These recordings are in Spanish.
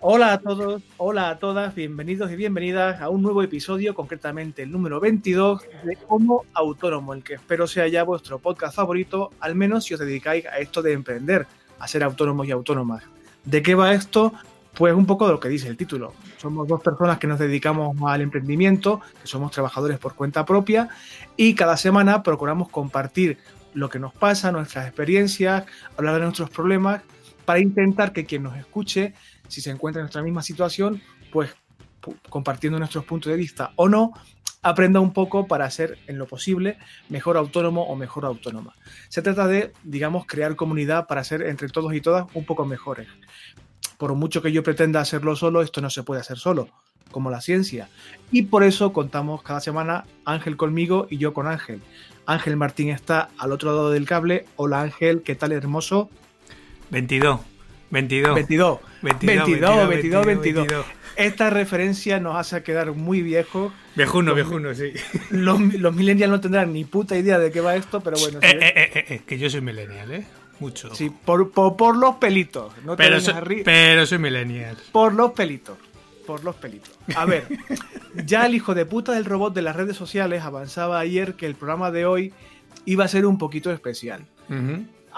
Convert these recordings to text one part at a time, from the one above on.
Hola a todos, hola a todas, bienvenidos y bienvenidas a un nuevo episodio, concretamente el número 22 de Homo Autónomo, el que espero sea ya vuestro podcast favorito, al menos si os dedicáis a esto de emprender, a ser autónomos y autónomas. ¿De qué va esto? Pues un poco de lo que dice el título. Somos dos personas que nos dedicamos al emprendimiento, que somos trabajadores por cuenta propia y cada semana procuramos compartir lo que nos pasa, nuestras experiencias, hablar de nuestros problemas, para intentar que quien nos escuche si se encuentra en nuestra misma situación, pues compartiendo nuestros puntos de vista o no, aprenda un poco para ser, en lo posible, mejor autónomo o mejor autónoma. Se trata de, digamos, crear comunidad para ser entre todos y todas un poco mejores. Por mucho que yo pretenda hacerlo solo, esto no se puede hacer solo, como la ciencia. Y por eso contamos cada semana Ángel conmigo y yo con Ángel. Ángel Martín está al otro lado del cable. Hola Ángel, ¿qué tal hermoso? 22. 22. 22. 22, 22, 22, Esta referencia nos hace quedar muy viejos. Viejuno, viejuno, sí. Los, los, millennials no tendrán ni puta idea de qué va esto, pero bueno. Eh, eh, eh, que yo soy millennial, ¿eh? Mucho. Sí, por, por, los pelitos. No pero, pero soy millennial. Por los pelitos. Por los pelitos. A ver, ya el hijo de puta del robot de las redes sociales avanzaba ayer que el programa de hoy iba a ser un poquito especial.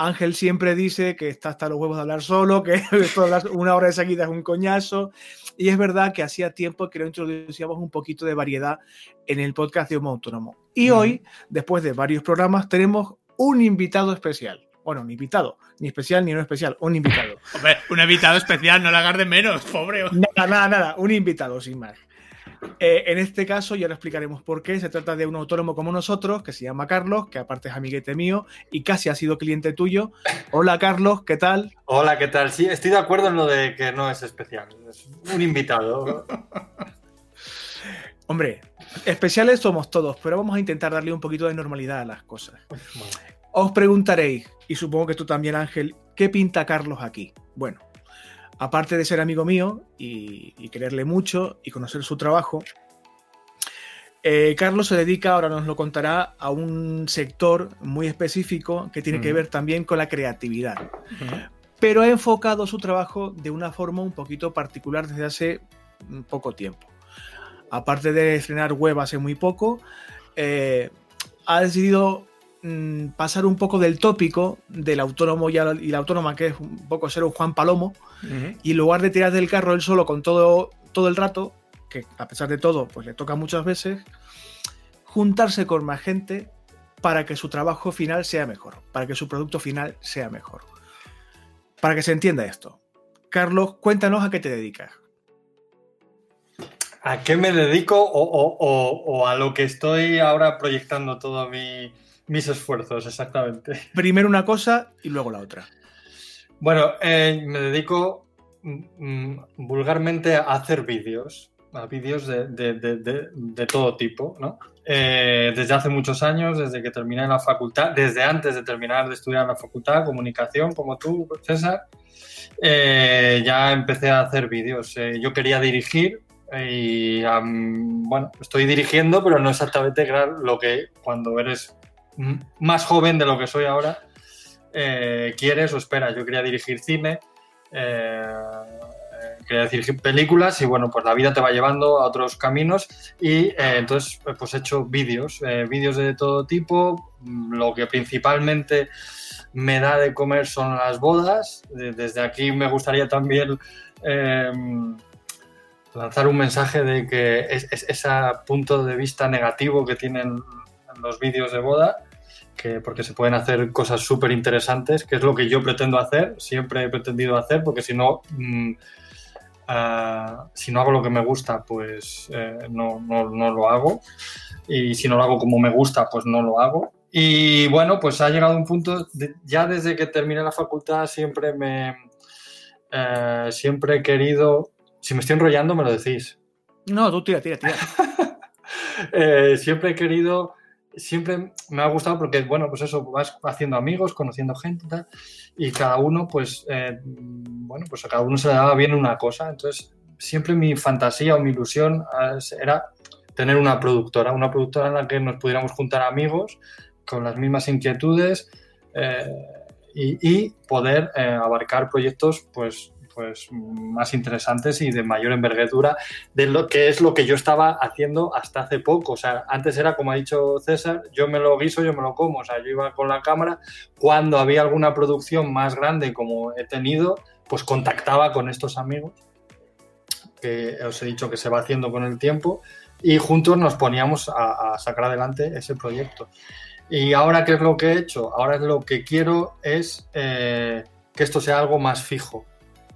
Ángel siempre dice que está hasta los huevos de hablar solo, que una hora de seguida es un coñazo. Y es verdad que hacía tiempo que no introducíamos un poquito de variedad en el podcast de Homo Autónomo. Y hoy, después de varios programas, tenemos un invitado especial. Bueno, un invitado, ni especial ni no especial, un invitado. Hombre, un invitado especial, no la hagas de menos, pobre. Nada, nada, nada, un invitado, sin más. Eh, en este caso, ya lo explicaremos por qué. Se trata de un autónomo como nosotros, que se llama Carlos, que aparte es amiguete mío y casi ha sido cliente tuyo. Hola, Carlos, ¿qué tal? Hola, ¿qué tal? Sí, estoy de acuerdo en lo de que no es especial, es un invitado. Hombre, especiales somos todos, pero vamos a intentar darle un poquito de normalidad a las cosas. Os preguntaréis, y supongo que tú también, Ángel, ¿qué pinta Carlos aquí? Bueno, aparte de ser amigo mío y, quererle mucho y conocer su trabajo, eh, Carlos se dedica, ahora nos lo contará, a un sector muy específico que tiene que ver también con la creatividad. Pero ha enfocado su trabajo de una forma un poquito particular desde hace poco tiempo. Aparte de estrenar web hace muy poco, eh, ha decidido Mm, pasar un poco del tópico del autónomo y, la autónoma, que es un poco ser un Juan Palomo, y en lugar de tirar del carro él solo con todo, todo el rato, que a pesar de todo, pues le toca muchas veces, juntarse con más gente para que su trabajo final sea mejor, para que su producto final sea mejor. Para que se entienda esto. Carlos, cuéntanos a qué te dedicas. ¿A qué me dedico o a lo que estoy ahora proyectando todo mi, mis esfuerzos, exactamente. Primero una cosa y luego la otra. Bueno, eh, me dedico mm, mm, vulgarmente a hacer vídeos, a vídeos de, todo tipo, ¿no? Eh, desde hace muchos años, desde que terminé la facultad, desde antes de terminar de estudiar en la facultad, comunicación, como tú, César, eh, ya empecé a hacer vídeos. yo quería dirigir y, bueno, estoy dirigiendo, pero no exactamente lo que cuando eres más joven de lo que soy ahora, eh, quieres o esperas. Yo quería dirigir cine, eh, quería dirigir películas y bueno, pues la vida te va llevando a otros caminos y eh, entonces pues he hecho vídeos, vídeos de todo tipo. Lo que principalmente me da de comer son las bodas. Desde aquí me gustaría también lanzar un mensaje de que ese punto de vista negativo que tienen los vídeos de boda, que, porque se pueden hacer cosas súper interesantes, que es lo que yo pretendo hacer, siempre he pretendido hacer, porque si no, mm, ah, si no hago lo que me gusta, pues eh, no, no, no, lo hago. Y si no lo hago como me gusta, pues no lo hago. Y bueno, pues ha llegado un punto, ya desde que terminé la facultad siempre me... Eh, siempre he querido... Si me estoy enrollando, me lo decís. No, tú tira, tira, tira. Eh, siempre he querido siempre me ha gustado porque, bueno, pues eso, vas haciendo amigos, conociendo gente y cada uno, pues, eh, bueno, pues a cada uno se le daba bien una cosa. Entonces, siempre mi fantasía o mi ilusión eh, era tener una productora, una productora en la que nos pudiéramos juntar amigos con las mismas inquietudes eh, y, poder abarcar proyectos, pues, pues más interesantes y de mayor envergadura de lo que es lo que yo estaba haciendo hasta hace poco. O sea, antes era como ha dicho César, yo me lo guiso, yo me lo como. O sea, yo iba con la cámara. Cuando había alguna producción más grande como he tenido, pues contactaba con estos amigos que os he dicho que se va haciendo con el tiempo y juntos nos poníamos a, sacar adelante ese proyecto. Y ahora, ¿qué es lo que he hecho? Ahora lo que quiero es eh, que esto sea algo más fijo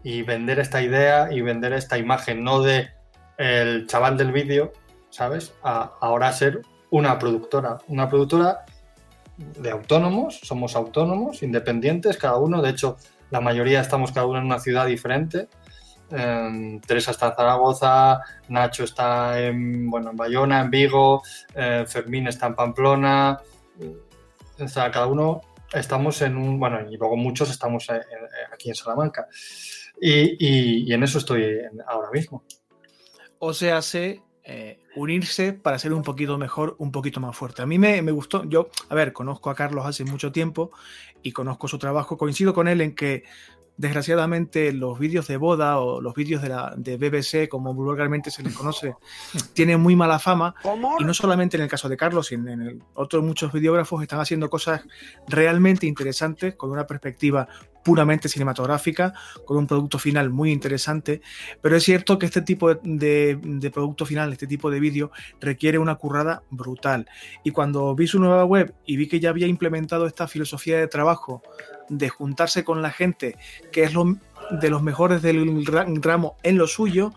y vender esta idea y vender esta imagen, no de el chaval del vídeo, ¿sabes? A ahora ser una productora, una productora de autónomos, somos autónomos, independientes, cada uno, de hecho, la mayoría estamos cada uno en una ciudad diferente. Em, Teresa está en Zaragoza, Nacho está en, bueno, en Bayona, en Vigo, eh, Fermín está en Pamplona. O sea, cada uno estamos en un, bueno, y luego muchos estamos aquí en Salamanca. Y, en eso estoy ahora mismo. O sea, sé eh, unirse para ser un poquito mejor, un poquito más fuerte. A mí me, me, gustó, yo, a ver, conozco a Carlos hace mucho tiempo y conozco su trabajo, coincido con él en que desgraciadamente los vídeos de boda o los vídeos de, la, de BBC, como vulgarmente se les conoce, tienen muy mala fama. Y no solamente en el caso de Carlos, sino en el, otros muchos videógrafos están haciendo cosas realmente interesantes con una perspectiva puramente cinematográfica, con un producto final muy interesante, pero es cierto que este tipo de, producto final, este tipo de vídeo, requiere una currada brutal. Y cuando vi su nueva web y vi que ya había implementado esta filosofía de trabajo de juntarse con la gente que es lo, de los mejores del ramo en lo suyo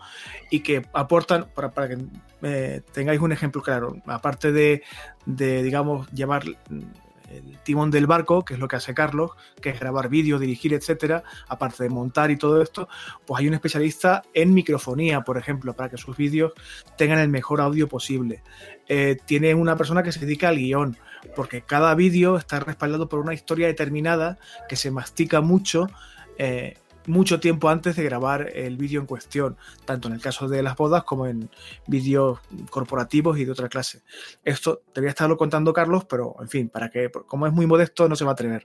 y que aportan, para, para que eh, tengáis un ejemplo claro, aparte de, de, digamos, llevar el timón del barco, que es lo que hace Carlos, que es grabar vídeos, dirigir, etcétera, aparte de montar y todo esto, pues hay un especialista en microfonía, por ejemplo, para que sus vídeos tengan el mejor audio posible. Eh, tiene una persona que se dedica al guion, porque cada vídeo está respaldado por una historia determinada que se mastica mucho. Eh, mucho tiempo antes de grabar el vídeo en cuestión, tanto en el caso de las bodas como en vídeos corporativos y de otra clase. Esto debía estarlo contando Carlos, pero en fin, para que, como es muy modesto, no se va a atrever.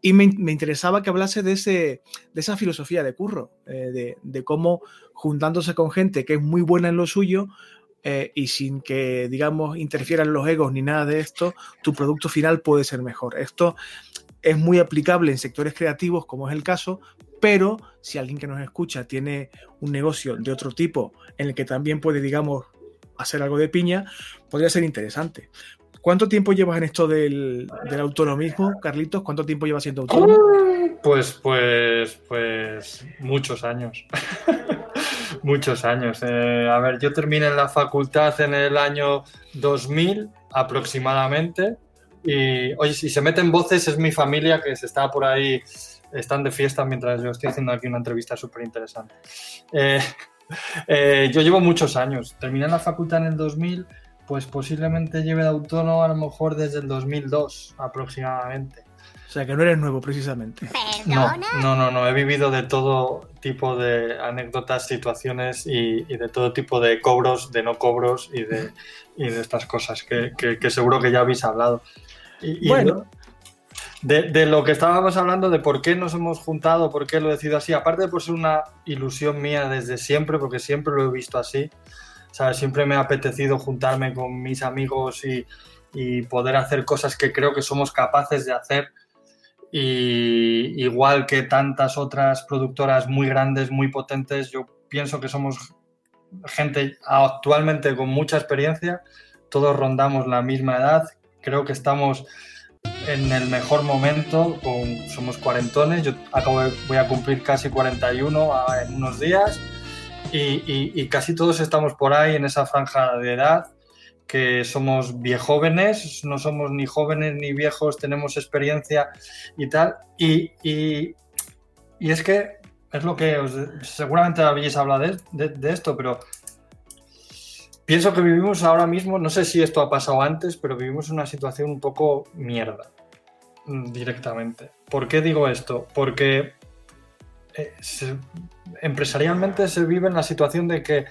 Y me, interesaba que hablase de, ese, de esa filosofía de curro, eh, de, cómo juntándose con gente que es muy buena en lo suyo, eh, y sin que, digamos, interfieran los egos ni nada de esto, tu producto final puede ser mejor. Esto es muy aplicable en sectores creativos, como es el caso, pero si alguien que nos escucha tiene un negocio de otro tipo en el que también puede, digamos, hacer algo de piña, podría ser interesante. ¿Cuánto tiempo llevas en esto del, del autonomismo, Carlitos? ¿Cuánto tiempo llevas siendo autónomo? Pues, pues, pues, muchos años. muchos años. Eh, a ver, yo terminé en la facultad en el año 2000 aproximadamente. Y, oye, si se meten voces, es mi familia que se está por ahí, están de fiesta mientras yo estoy haciendo aquí una entrevista súper interesante. Eh, eh, yo llevo muchos años. Terminé la facultad en el 2000, pues posiblemente lleve de autónomo a lo mejor desde el 2002 aproximadamente. O sea, que no eres nuevo precisamente. No, no, no, no. He vivido de todo tipo de anécdotas, situaciones y, de todo tipo de cobros, de no cobros y de, de estas cosas que, seguro que ya habéis hablado. Y, bueno. De, lo que estábamos hablando, de por qué nos hemos juntado, por qué lo he decidido así, aparte de por ser una ilusión mía desde siempre, porque siempre lo he visto así, ¿sabes? siempre me ha apetecido juntarme con mis amigos y, y poder hacer cosas que creo que somos capaces de hacer y igual que tantas otras productoras muy grandes, muy potentes, yo pienso que somos gente actualmente con mucha experiencia, todos rondamos la misma edad, creo que estamos en el mejor momento, con, somos cuarentones, yo acabo voy a cumplir casi 41 en unos días y, y casi todos estamos por ahí en esa franja de edad que somos viejóvenes, no somos ni jóvenes ni viejos, tenemos experiencia y tal. Y, y, es que es lo que seguramente habéis hablado de, esto, pero pienso que vivimos ahora mismo, no sé si esto ha pasado antes, pero vivimos una situación un poco mierda mm, directamente. ¿Por qué digo esto? Porque eh, empresarialmente se vive en la situación de que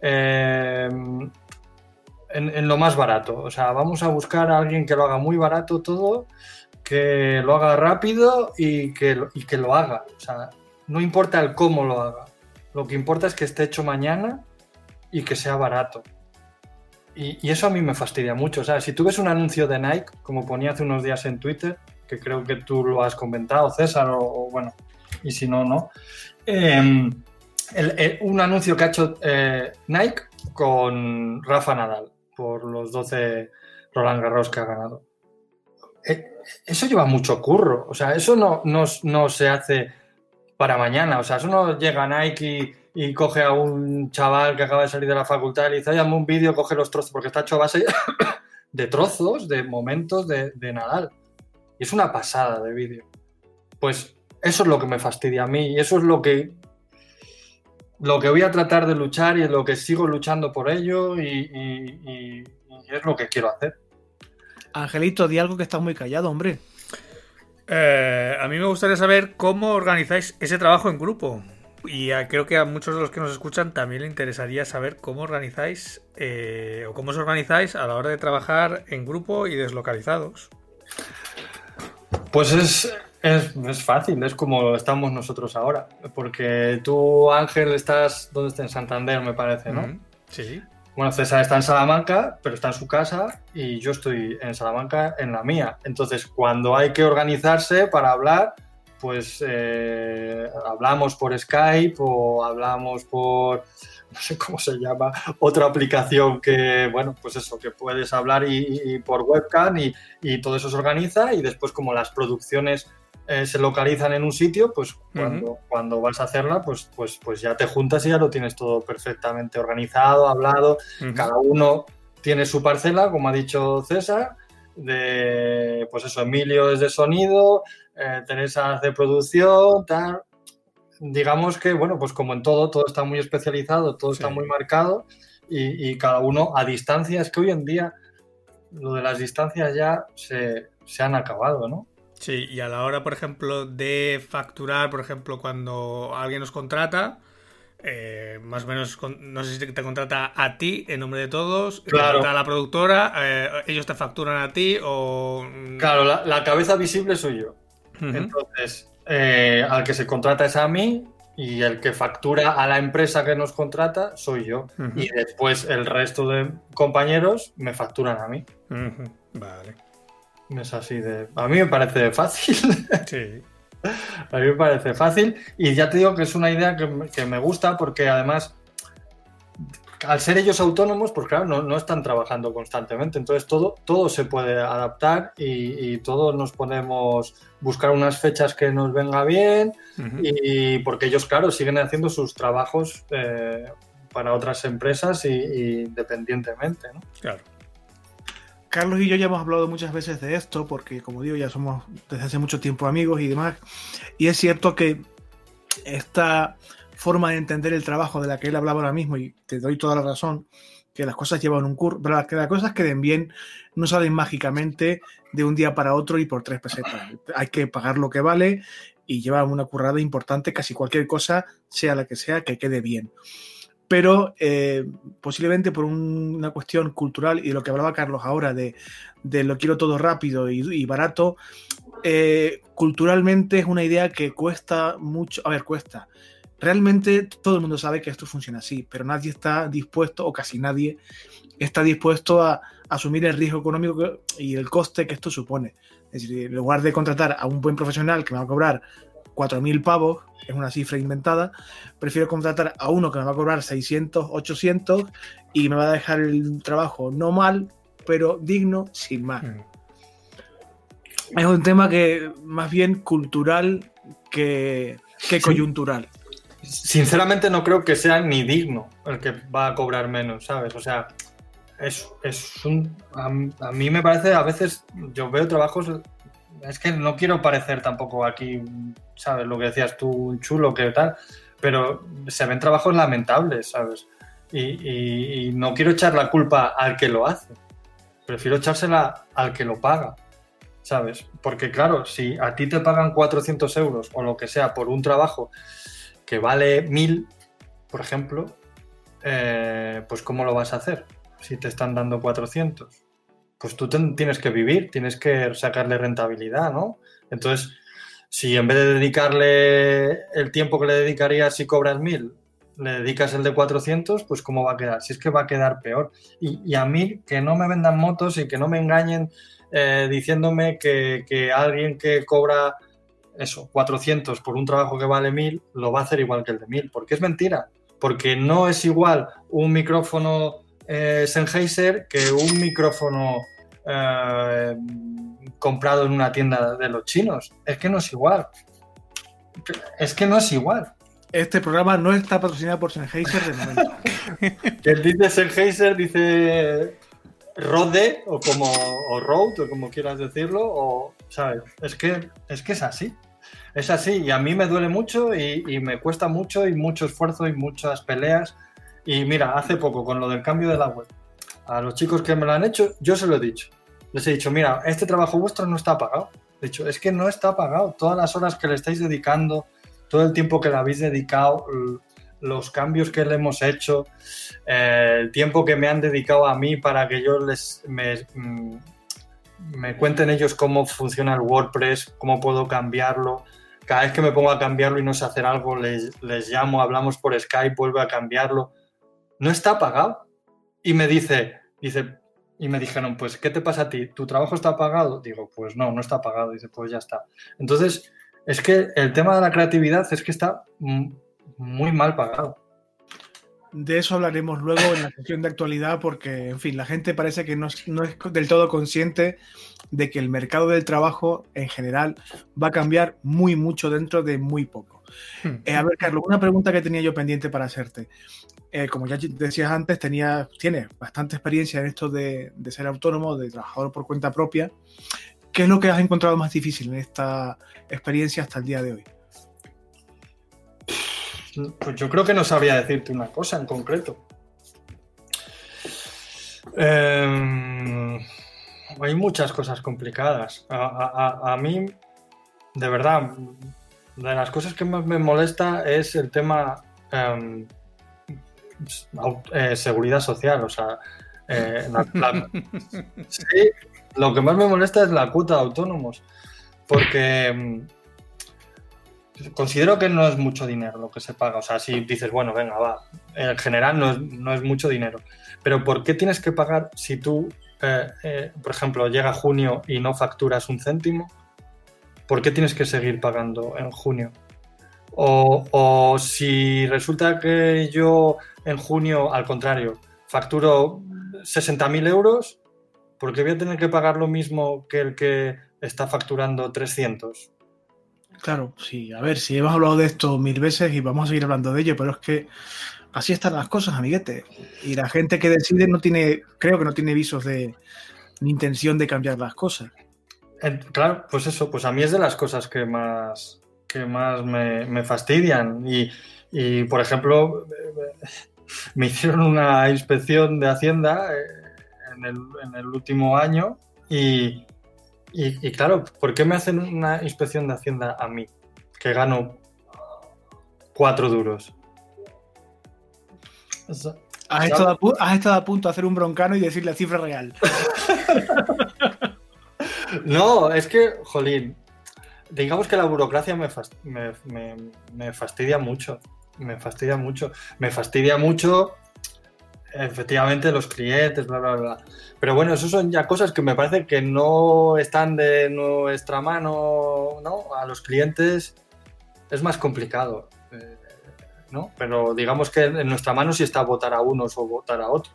eh, en, lo más barato, o sea, vamos a buscar a alguien que lo haga muy barato todo, que lo haga rápido y que, y que lo haga. O sea, no importa el cómo lo haga, lo que importa es que esté hecho mañana y que sea barato. Y, eso a mí me fastidia mucho. O sea, si tú ves un anuncio de Nike, como ponía hace unos días en Twitter, que creo que tú lo has comentado, César, o, bueno, y si no, no. Em, un anuncio que ha hecho eh, Nike con Rafa Nadal por los 12 Roland Garros que ha ganado. Eh, eso lleva mucho curro. O sea, eso no, no, no se hace para mañana. O sea, eso no llega a Nike y y coge a un chaval que acaba de salir de la facultad y le dice, un vídeo, coge los trozos, porque está hecho a base de trozos, de momentos de, Nadal. Y es una pasada de vídeo. Pues eso es lo que me fastidia a mí y eso es lo que lo que voy a tratar de luchar y es lo que sigo luchando por ello y, es lo que quiero hacer. Angelito, di algo que está muy callado, hombre. Eh, a mí me gustaría saber cómo organizáis ese trabajo en grupo. Y creo que a muchos de los que nos escuchan también le interesaría saber cómo organizáis eh, o cómo os organizáis a la hora de trabajar en grupo y deslocalizados. Pues es, es, fácil, es como estamos nosotros ahora. Porque tú, Ángel, estás, ¿dónde estás? En Santander, me parece, ¿no? sí. Bueno, César está en Salamanca, pero está en su casa y yo estoy en Salamanca en la mía. Entonces, cuando hay que organizarse para hablar, pues eh, hablamos por Skype o hablamos por, no sé cómo se llama, otra aplicación que, bueno, pues eso, que puedes hablar y, por webcam y, todo eso se organiza y después como las producciones eh, se localizan en un sitio, pues cuando, cuando vas a hacerla, pues, pues, pues ya te juntas y ya lo tienes todo perfectamente organizado, hablado, cada uno tiene su parcela, como ha dicho César, de, pues eso, Emilio es de sonido, eh, Teresa de producción, tal. Digamos que, bueno, pues como en todo, todo está muy especializado, todo está muy marcado y, cada uno a distancia. Es que hoy en día lo de las distancias ya se, se han acabado, ¿no? Sí, y a la hora, por ejemplo, de facturar, por ejemplo, cuando alguien nos contrata, eh, más o menos, no sé si te contrata a ti en nombre de todos, claro. a la productora, eh, ellos te facturan a ti o... Mm. Claro, la, cabeza visible soy yo. Entonces, eh, al que se contrata es a mí y el que factura a la empresa que nos contrata soy yo. Y después el resto de compañeros me facturan a mí. Vale. Es así de... A mí me parece fácil. Sí. A mí me parece fácil y ya te digo que es una idea que, me gusta porque además, al ser ellos autónomos, pues claro, no, están trabajando constantemente, entonces todo, todo se puede adaptar y, todos nos podemos buscar unas fechas que nos venga bien y porque ellos, claro, siguen haciendo sus trabajos eh, para otras empresas y, independientemente. ¿no? Claro. Carlos y yo ya hemos hablado muchas veces de esto, porque como digo, ya somos desde hace mucho tiempo amigos y demás. Y es cierto que esta forma de entender el trabajo de la que él hablaba ahora mismo, y te doy toda la razón, que las cosas llevan un curso, pero que las cosas queden bien no salen mágicamente de un día para otro y por tres pesetas. Hay que pagar lo que vale y lleva una currada importante, casi cualquier cosa, sea la que sea, que quede bien pero eh, posiblemente por una cuestión cultural y de lo que hablaba Carlos ahora de, lo quiero todo rápido y, barato, eh, culturalmente es una idea que cuesta mucho, a ver, cuesta. Realmente todo el mundo sabe que esto funciona así, pero nadie está dispuesto, o casi nadie, está dispuesto a, asumir el riesgo económico y el coste que esto supone. Es decir, en lugar de contratar a un buen profesional que me va a cobrar 4.000 pavos, es una cifra inventada, prefiero contratar a uno que me va a cobrar 600, 800 y me va a dejar el trabajo no mal, pero digno, sin más. Mm. Es un tema que más bien cultural que, coyuntural. Sinceramente no creo que sea ni digno el que va a cobrar menos, ¿sabes? O sea, es, un... A, mí me parece, a veces yo veo trabajos es que no quiero parecer tampoco aquí, ¿sabes? Lo que decías tú, un chulo, que tal, pero se ven trabajos lamentables, ¿sabes? y, no quiero echar la culpa al que lo hace, prefiero echársela al que lo paga, ¿sabes? Porque claro, si a ti te pagan 400 euros o lo que sea por un trabajo que vale 1000, por ejemplo, eh, pues ¿cómo lo vas a hacer si te están dando 400? Pues tú tienes que vivir, tienes que sacarle rentabilidad, ¿no? Entonces, si en vez de dedicarle el tiempo que le dedicarías si cobras 1000, le dedicas el de 400, pues ¿cómo va a quedar? Si es que va a quedar peor. Y, a mí, que no me vendan motos y que no me engañen eh, diciéndome que, que, alguien que cobra eso, 400 por un trabajo que vale 1000, lo va a hacer igual que el de 1000, porque es mentira. Porque no es igual un micrófono eh, Sennheiser que un micrófono eh, comprado en una tienda de los chinos. Es que no es igual. Es que no es igual. Este programa no está patrocinado por Sennheiser de momento. Quien dice Sennheiser dice Rode o como o Rode o como quieras decirlo o sabes es que es que es así es así y a mí me duele mucho y, me cuesta mucho y mucho esfuerzo y muchas peleas y mira hace poco con lo del cambio de la web a los chicos que me lo han hecho yo se lo he dicho les he dicho mira este trabajo vuestro no está pagado de hecho es que no está pagado todas las horas que le estáis dedicando todo el tiempo que le habéis dedicado, los cambios que le hemos hecho, eh, el tiempo que me han dedicado a mí para que yo les me, mm, me cuenten ellos cómo funciona el WordPress, cómo puedo cambiarlo. Cada vez que me pongo a cambiarlo y no sé hacer algo, les, les llamo, hablamos por Skype, vuelvo a cambiarlo. No está pagado. Y me dice, dice, y me dijeron, pues, ¿qué te pasa a ti? ¿Tu trabajo está pagado? Digo, pues no, no está pagado. Dice, pues ya está. Entonces, es que el tema de la creatividad es que está muy mal pagado. De eso hablaremos luego en la sesión de actualidad porque, en fin, la gente parece que no, es del todo consciente de que el mercado del trabajo en general va a cambiar muy mucho dentro de muy poco. Hmm. Eh, a ver, Carlos, una pregunta que tenía yo pendiente para hacerte. Eh, como ya decías antes, tenía, tienes bastante experiencia en esto de, de, ser autónomo, de trabajador por cuenta propia. ¿Qué es lo que has encontrado más difícil en esta experiencia hasta el día de hoy? Pues yo creo que no sabría decirte una cosa en concreto. Em, hay muchas cosas complicadas. A, mí, de verdad, de las cosas que más me molesta es el tema em, eh, seguridad social. O sea, eh, sí, lo que más me molesta es la cuota de autónomos, porque mm, considero que no es mucho dinero lo que se paga. O sea, si dices, bueno, venga, va, en general no es, mucho dinero. Pero ¿por qué tienes que pagar si tú, eh, eh, por ejemplo, llega junio y no facturas un céntimo? ¿Por qué tienes que seguir pagando en junio? O, si resulta que yo en junio, al contrario, facturo 60.000 euros, ¿por qué voy a tener que pagar lo mismo que el que está facturando 300? Claro, sí, a ver, si hemos hablado de esto mil veces y vamos a seguir hablando de ello, pero es que así están las cosas, amiguete. Y la gente que decide no tiene, creo que no tiene visos de ni intención de cambiar las cosas. Claro, pues eso, pues a mí es de las cosas que más, que más me, fastidian. Y, y, por ejemplo, me hicieron una inspección de Hacienda eh, en el, último año y, claro, ¿por qué me hacen una inspección de Hacienda a mí, que gano cuatro duros? Has estado, a, punto de hacer un broncano y decir la cifra real. no, es que, jolín, digamos que la burocracia me, me, fastidia mucho. Me fastidia mucho. Me fastidia mucho efectivamente los clientes, bla, bla, bla. Pero bueno, eso son ya cosas que me parece que no están de nuestra mano, ¿no? A los clientes es más complicado, eh, ¿no? Pero digamos que en nuestra mano sí está votar a unos o votar a otros.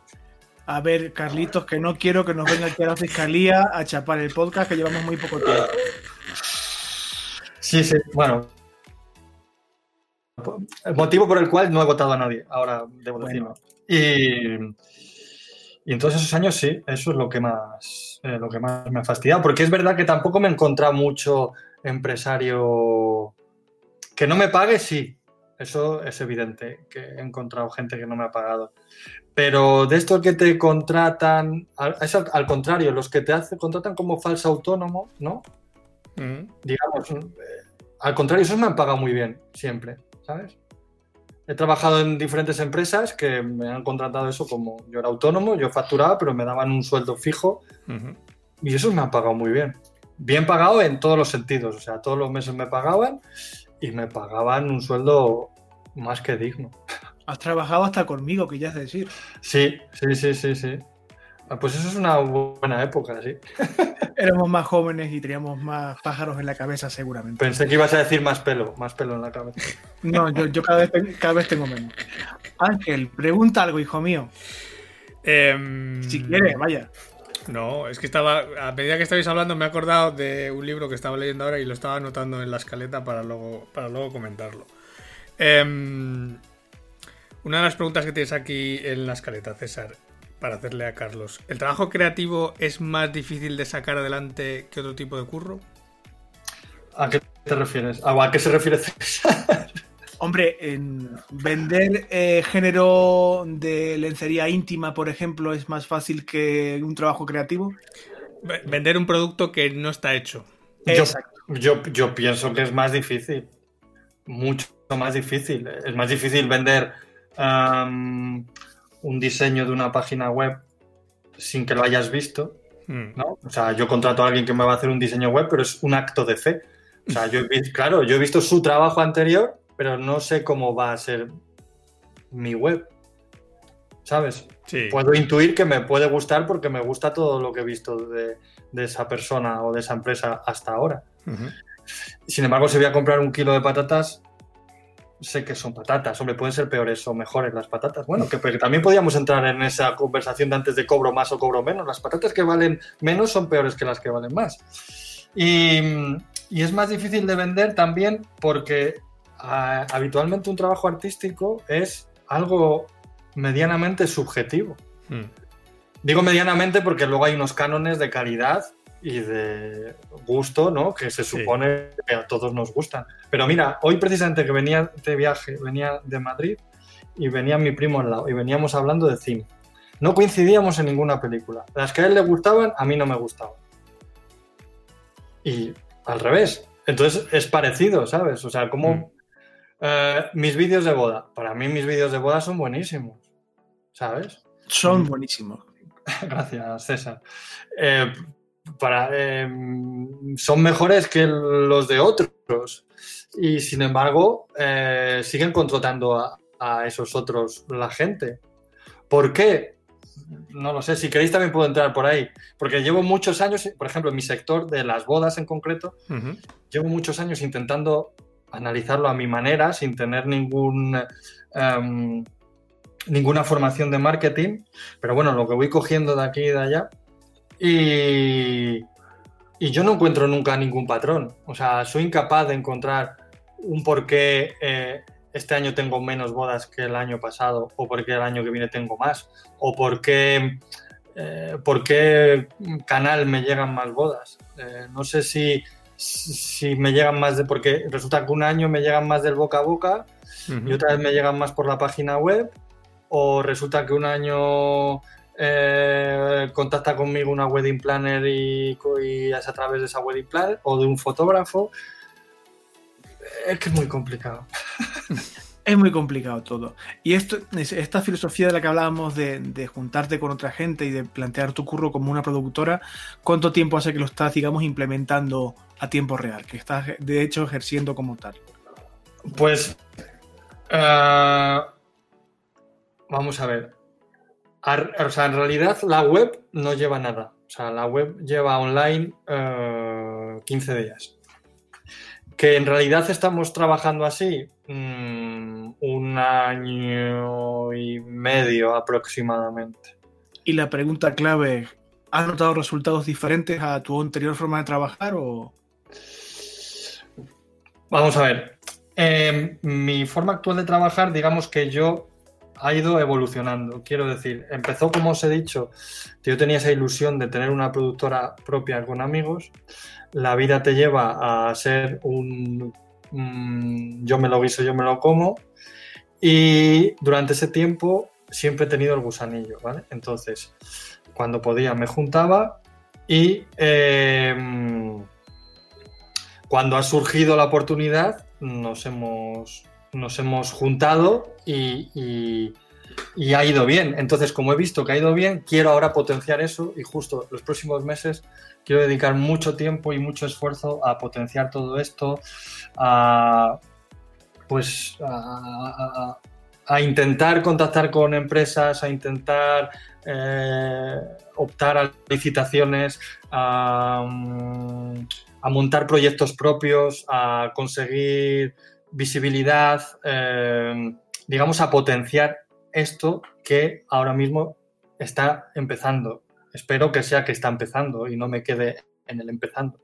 A ver, Carlitos, que no quiero que nos venga aquí a la fiscalía a chapar el podcast, que llevamos muy poco tiempo. Sí, sí, bueno. El motivo por el cual no he votado a nadie, ahora debo decirlo. Y, en todos esos años sí, eso es lo que más, eh, lo que más me ha fastidiado, porque es verdad que tampoco me he encontrado mucho empresario que no me pague, sí. Eso es evidente, que he encontrado gente que no me ha pagado. Pero de estos que te contratan, al, es al, al contrario, los que te hacen, contratan como falso autónomo, ¿no? Mm. Digamos, eh, al contrario, esos me han pagado muy bien, siempre, ¿sabes? He trabajado en diferentes empresas que me han contratado eso como yo era autónomo, yo facturaba, pero me daban un sueldo fijo Ujú. y esos me han pagado muy bien. Bien pagado en todos los sentidos, o sea, todos los meses me pagaban y me pagaban un sueldo más que digno. Has trabajado hasta conmigo, que ya es decir. Sí, sí, sí, sí, sí. Ah, Pues eso es una buena época, sí. Éramos más jóvenes y teníamos más pájaros en la cabeza, seguramente. Pensé que ibas a decir más pelo, más pelo en la cabeza. No, yo, yo cada, vez, ten- cada vez tengo menos. Ángel, pregunta algo, hijo mío. Em, Si quieres, vaya. No, es que estaba. A medida que estabais hablando, me he acordado de un libro que estaba leyendo ahora y lo estaba anotando en la escaleta para luego, para luego comentarlo. Em, una de las preguntas que tienes aquí en la escaleta, César, para hacerle a Carlos. ¿El trabajo creativo es más difícil de sacar adelante que otro tipo de curro? ¿A qué te refieres? ¿A, a qué se refiere César? Hombre, en vender eh, género de lencería íntima, por ejemplo, es más fácil que un trabajo creativo. V- Vender un producto que no está hecho. Yo, yo pienso que es más difícil. Mucho más difícil. Es más difícil vender un diseño de una página web sin que lo hayas visto. Mm. ¿no? O sea, yo contrato a alguien que me va a hacer un diseño web, pero es un acto de fe. O sea, yo he claro, yo he visto su trabajo anterior, pero no sé cómo va a ser mi web. ¿Sabes? Sí. Puedo intuir que me puede gustar porque me gusta todo lo que he visto de, de esa persona o de esa empresa hasta ahora. Sin embargo, si voy a comprar un kilo de patatas, sé que son patatas. Hombre, pueden ser peores o mejores las patatas. Bueno, que, que también podríamos entrar en esa conversación de antes de cobro más o cobro menos. Las patatas que valen menos son peores que las que valen más. Y, y es más difícil de vender también porque ah, habitualmente un trabajo artístico es algo medianamente subjetivo. Mm. Digo medianamente porque luego hay unos cánones de calidad y de gusto, ¿no? Que se Sí. supone que a todos nos gustan. Pero mira, hoy precisamente que venía de viaje, venía de Madrid y venía mi primo al lado y veníamos hablando de cine. No coincidíamos en ninguna película. Las que a él le gustaban, a mí no me gustaban. Y al revés. Entonces es parecido, ¿sabes? O sea, como Mm. eh, mis vídeos de boda. Para mí mis vídeos de boda son buenísimos, ¿sabes? Son buenísimos. Gracias, César. Eh, para, eh, son mejores que los de otros. Y sin embargo, eh, siguen contratando a, a esos otros la gente. ¿Por qué? No lo sé. Si queréis también puedo entrar por ahí. Porque llevo muchos años, por ejemplo, en mi sector de las bodas en concreto, llevo muchos años intentando analizarlo a mi manera, sin tener ningún, em, ninguna formación de marketing, pero bueno, lo que voy cogiendo de aquí y de allá. Y, y yo no encuentro nunca ningún patrón. O sea, soy incapaz de encontrar un por qué eh, este año tengo menos bodas que el año pasado, o por qué el año que viene tengo más, o por qué, eh, por qué canal me llegan más bodas. Eh, no sé si, si me llegan más de. Porque resulta que un año me llegan más del boca a boca y otra vez me llegan más por la página web, o resulta que un año eh, contacta conmigo una wedding planner y, y es a través de esa wedding planner, o de un fotógrafo. Es que es muy complicado. Es muy complicado todo. Y esto, es- esta filosofía de la que hablábamos de, de juntarte con otra gente y de plantear tu curro como una productora, ¿cuánto tiempo hace que lo estás, digamos, implementando a tiempo real? Que estás, de hecho, ejerciendo como tal. Pues. eh, vamos a ver. O sea, en realidad la web no lleva nada. O sea, la web lleva online eh, 15 días. Que en realidad estamos trabajando así mm, un año y medio aproximadamente. Y la pregunta clave ¿has notado resultados diferentes a tu anterior forma de trabajar o...? Vamos a ver. Eh, mi forma actual de trabajar, digamos que yo ha ido evolucionando. Quiero decir, empezó, como os he dicho, que yo tenía esa ilusión de tener una productora propia con amigos. La vida te lleva a ser un mm, yo me lo guiso, yo me lo como. Y durante ese tiempo siempre he tenido el gusanillo, ¿vale? Entonces, cuando podía me juntaba y em, cuando ha surgido la oportunidad nos hemos, nos hemos juntado y, ha ido bien. Entonces, como he visto que ha ido bien, quiero ahora potenciar eso y justo los próximos meses quiero dedicar mucho tiempo y mucho esfuerzo a potenciar todo esto, a pues a, intentar contactar con empresas, a intentar eh, optar a licitaciones, a, montar proyectos propios, a conseguir visibilidad, eh, digamos, a potenciar esto que ahora mismo está empezando. Espero que sea que está empezando y no me quede en el empezando.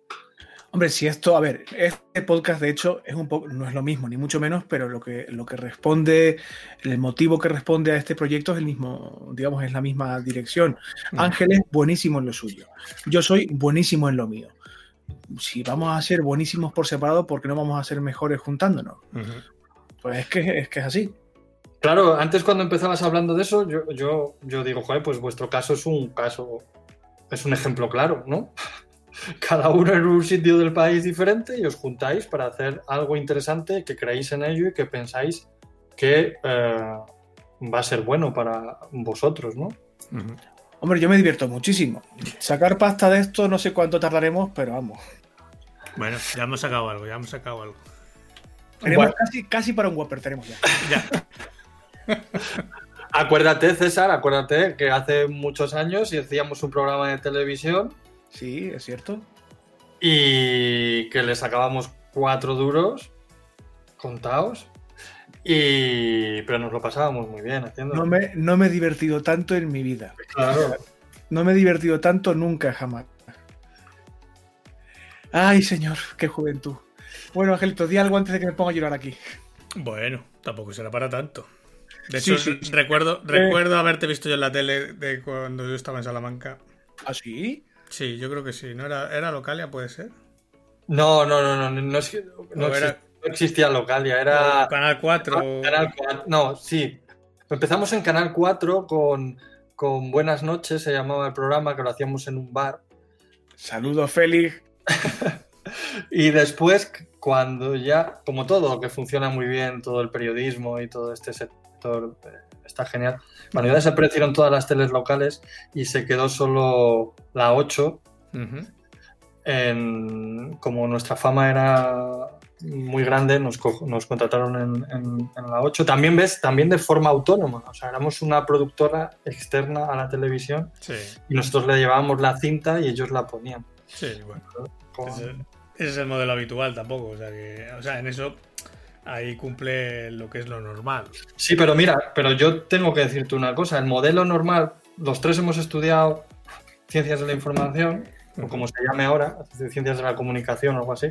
Hombre, si esto, a ver, este podcast de hecho es un poco, no es lo mismo, ni mucho menos, pero lo que, lo que responde, el motivo que responde a este proyecto es el mismo, digamos, es la misma dirección. Mm. Ángel es buenísimo en lo suyo. Yo soy buenísimo en lo mío. Si vamos a ser buenísimos por separado, ¿por qué no vamos a ser mejores juntándonos? Pues es que, es que es así. Claro, antes cuando empezabas hablando de eso, yo, yo, yo digo, joder, pues vuestro caso es un caso, es un ejemplo claro, ¿no? cada uno en un sitio del país diferente y os juntáis para hacer algo interesante que creáis en ello y que pensáis que eh, va a ser bueno para vosotros, ¿no? Hombre, yo me divierto muchísimo. Sacar pasta de esto no sé cuánto tardaremos, pero vamos. Bueno, ya hemos sacado algo, ya hemos sacado algo. Tenemos casi, casi para un Whopper, tenemos ya. ya. acuérdate, César, acuérdate que hace muchos años y hacíamos un programa de televisión Sí, es cierto. Y que le sacábamos cuatro duros contados. Y... Pero nos lo pasábamos muy bien haciendo. No me, no me he divertido tanto en mi vida. Claro. No me he divertido tanto nunca, jamás. Ay, señor, qué juventud. Bueno, Angelito, di algo antes de que me ponga a llorar aquí. Bueno, tampoco será para tanto. De hecho, recuerdo, recuerdo haberte visto yo en la tele de cuando yo estaba en Salamanca. ¿Ah, sí? Sí, yo creo que sí. ¿No era, era Localia, puede ser? No, no, no, no, no, no, existía Localia, era... Canal 4. Canal 4. No, sí. Empezamos en Canal 4 con, con Buenas noches, se llamaba el programa, que lo hacíamos en un bar. Saludos, Félix. y después, cuando ya, como todo, que funciona muy bien, todo el periodismo y todo este sector eh, está genial. Bueno, ya desaparecieron todas las teles locales y se quedó solo la 8. como nuestra fama era muy grande, nos, contrataron en, la 8. También ves, también de forma autónoma. O sea, éramos una productora externa a la televisión y nosotros le llevábamos la cinta y ellos la ponían. Sí, bueno. Ese, es el modelo habitual tampoco. O sea, que, o sea, en eso ahí cumple lo que es lo normal. Sí, pero mira, pero yo tengo que decirte una cosa, el modelo normal, los tres hemos estudiado ciencias de la información, o como se llame ahora, ciencias de la comunicación o algo así.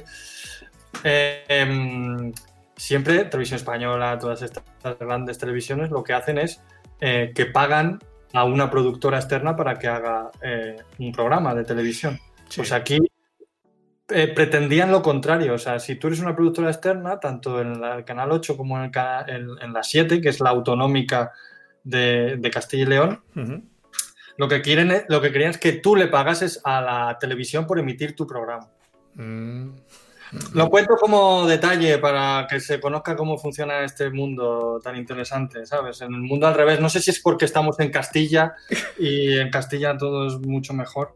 Em, siempre, televisión española, todas estas grandes televisiones, lo que hacen es eh, que pagan a una productora externa para que haga eh, un programa de televisión. Pues aquí eh, pretendían lo contrario. O sea, si tú eres una productora externa, tanto en el Canal 8 como en, en, la 7, que es la autonómica de, Castilla y León, lo, que quieren, lo que querían es que tú le pagases a la televisión por emitir tu programa. Mm. Lo cuento como detalle para que se conozca cómo funciona este mundo tan interesante, ¿sabes? En el mundo al revés, no sé si es porque estamos en Castilla y en Castilla todo es mucho mejor,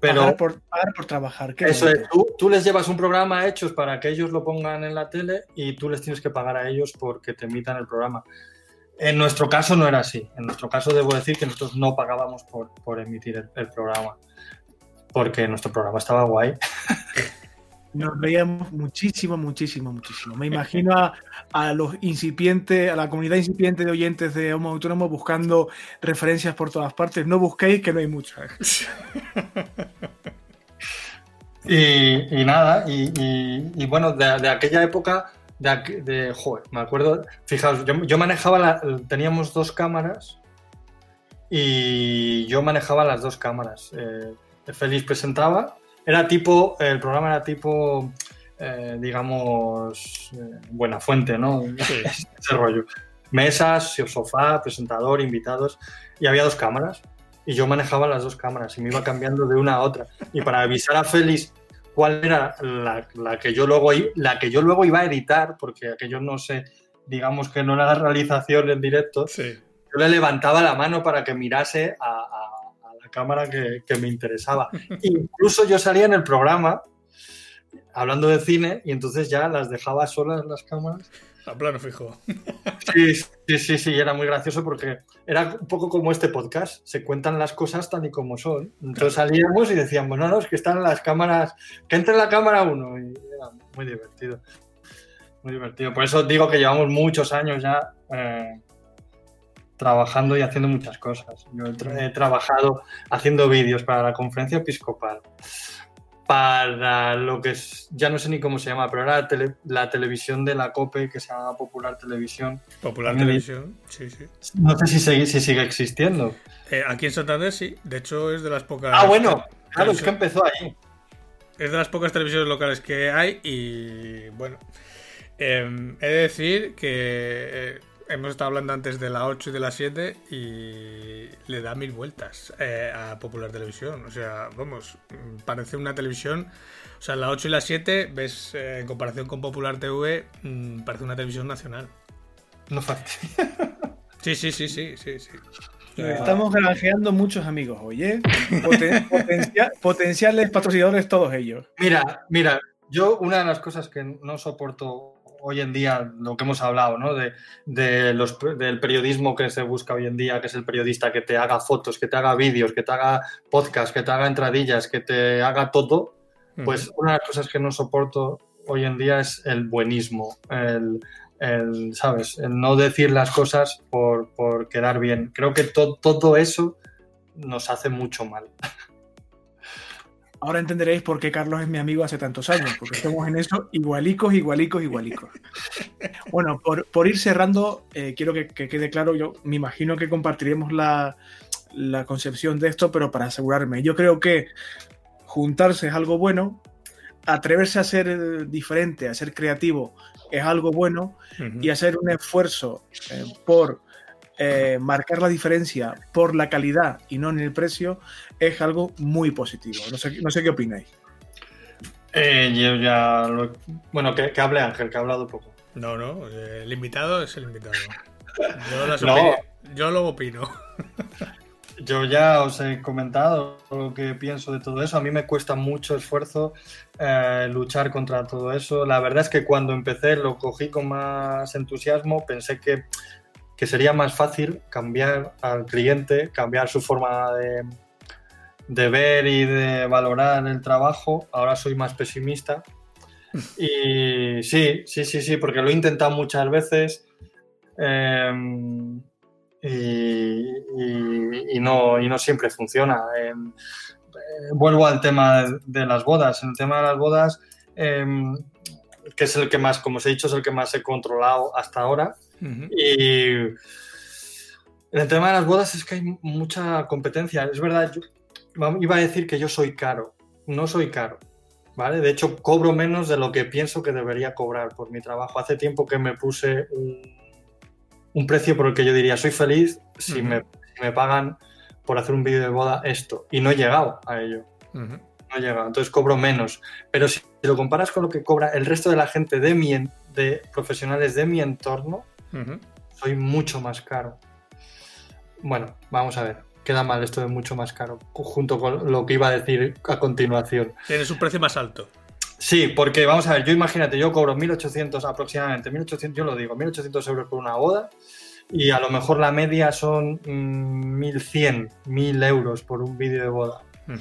pero por, por trabajar. Eso es, tú, les llevas un programa hechos para que ellos lo pongan en la tele y tú les tienes que pagar a ellos porque te emitan el programa. En nuestro caso no era así. En nuestro caso debo decir que nosotros no pagábamos por, emitir el, programa. Porque nuestro programa estaba guay. Nos veíamos muchísimo, muchísimo, muchísimo. Me imagino a, los incipientes, a la comunidad incipiente de oyentes de Homo Autónomo buscando referencias por todas partes. No busquéis que no hay muchas. y, nada, y, bueno, de, aquella época, de, joder, me acuerdo, fijaos, yo, manejaba, teníamos dos cámaras y yo manejaba las dos cámaras. Eh, Félix presentaba era tipo, el programa era tipo eh, digamos, eh, buena fuente, ¿no? Ese rollo. Mesas, sofá, presentador, invitados, y había dos cámaras. Y yo manejaba las dos cámaras y me iba cambiando de una a otra. Y para avisar a Félix cuál era la, la, que yo luego, la que yo luego iba a editar, porque aquello no sé, digamos que no era la realización en directo, yo le levantaba la mano para que mirase a, cámara que, que me interesaba. Incluso yo salía en el programa hablando de cine y entonces ya las dejaba solas las cámaras. A plano fijo. Sí, sí, sí, sí, era muy gracioso porque era un poco como este podcast, se cuentan las cosas tal y como son. Entonces salíamos y decíamos, no, no, es que están las cámaras, que entre en la cámara uno. Y era muy divertido. Muy divertido. Por eso digo que llevamos muchos años ya eh, trabajando y haciendo muchas cosas. Yo he, he trabajado haciendo vídeos para la conferencia episcopal para lo que es, ya no sé ni cómo se llama, pero era la, televisión de la COPE, que se llama Popular Televisión. Popular Televisión, sí, sí. No sé si sigue, si sigue existiendo. Eh, aquí en Santander sí, de hecho es de las pocas... Ah, bueno, claro, es que empezó ahí. Es de las pocas televisiones locales que hay y bueno, em, he de decir que... Eh, hemos estado hablando antes de la 8 y de la 7 y le da mil vueltas eh, a Popular Televisión. O sea, vamos, parece una televisión. O sea, la 8 y la 7, ves, eh, en comparación con Popular TV, mm, parece una televisión nacional. No fastidia. Sí, sí, sí, sí, sí, sí. Estamos granjeando muchos amigos oye potenciales patrocinadores todos ellos. Mira, mira, yo una de las cosas que no soporto hoy en día, lo que hemos hablado, ¿no? De, los, del periodismo que se busca hoy en día, que es el periodista que te haga fotos, que te haga vídeos, que te haga podcast, que te haga entradillas, que te haga todo, pues una de las cosas que no soporto hoy en día es el buenismo, el, ¿sabes? El no decir las cosas por, quedar bien. Creo que todo eso nos hace mucho mal. Ahora entenderéis por qué Carlos es mi amigo hace tantos años, porque estamos en eso igualicos, igualicos, igualicos. Bueno, por, ir cerrando, eh, quiero que, quede claro, yo me imagino que compartiremos la, concepción de esto, pero para asegurarme, yo creo que juntarse es algo bueno, atreverse a ser diferente, a ser creativo es algo bueno, y hacer un esfuerzo eh, por eh, marcar la diferencia por la calidad y no en el precio es algo muy positivo. No sé, no sé qué opináis. Eh, yo ya Bueno, que, hable Ángel, que ha hablado poco. No, no, eh, el invitado es el invitado. Yo, yo lo opino. Yo ya os he comentado lo que pienso de todo eso. A mí me cuesta mucho esfuerzo luchar contra todo eso. La verdad es que cuando empecé lo cogí con más entusiasmo. Pensé que que sería más fácil cambiar al cliente, cambiar su forma de, de ver y de valorar el trabajo. Ahora soy más pesimista. Y sí, sí, sí, sí, porque lo he intentado muchas veces em, y, no, y no siempre funciona. Em, eh, vuelvo al tema de las bodas. En el tema de las bodas, em, que es el que más, como os he dicho, es el que más he controlado hasta ahora. Y el tema de las bodas es que hay mucha competencia. Es verdad, yo iba a decir que yo soy caro. No soy caro. ¿Vale? De hecho, cobro menos de lo que pienso que debería cobrar por mi trabajo. Hace tiempo que me puse un, precio por el que yo diría, soy feliz si, me, pagan por hacer un vídeo de boda esto. Y no he llegado a ello. No he llegado. Entonces cobro menos. Pero si lo comparas con lo que cobra el resto de la gente de mi, de profesionales de mi entorno, soy mucho más caro. Bueno, vamos a ver. Queda mal esto de mucho más caro, junto con lo que iba a decir a continuación. Tienes un precio más alto. Sí, porque vamos a ver, yo imagínate, yo cobro 1.800 aproximadamente, 1.800, yo lo digo, 1.800 euros por una boda y a lo mejor la media son 1.100, mm, 1.000 euros por un vídeo de boda. Eh,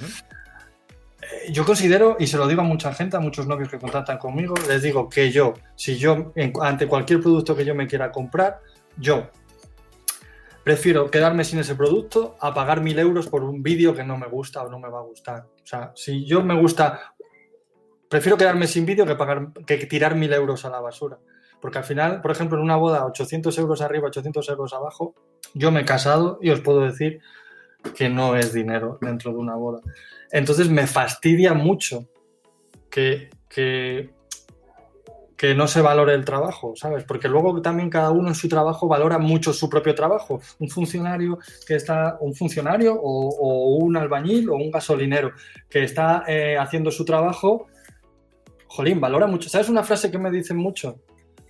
yo considero, y se lo digo a mucha gente, a muchos novios que contactan conmigo, les digo que yo, si yo, ante cualquier producto que yo me quiera comprar, yo prefiero quedarme sin ese producto a pagar mil euros por un vídeo que no me gusta o no me va a gustar. O sea, si yo me gusta, prefiero quedarme sin vídeo que, pagar, que tirar mil euros a la basura. Porque al final, por ejemplo, en una boda, 800 euros arriba, 800 euros abajo, yo me he casado y os puedo decir que no es dinero dentro de una boda. Entonces me fastidia mucho que, que no se valore el trabajo, ¿sabes? Porque luego también cada uno en su trabajo valora mucho su propio trabajo. Un funcionario que está, un funcionario o, un albañil o un gasolinero que está eh, haciendo su trabajo, jolín, valora mucho. ¿Sabes una frase que me dicen mucho?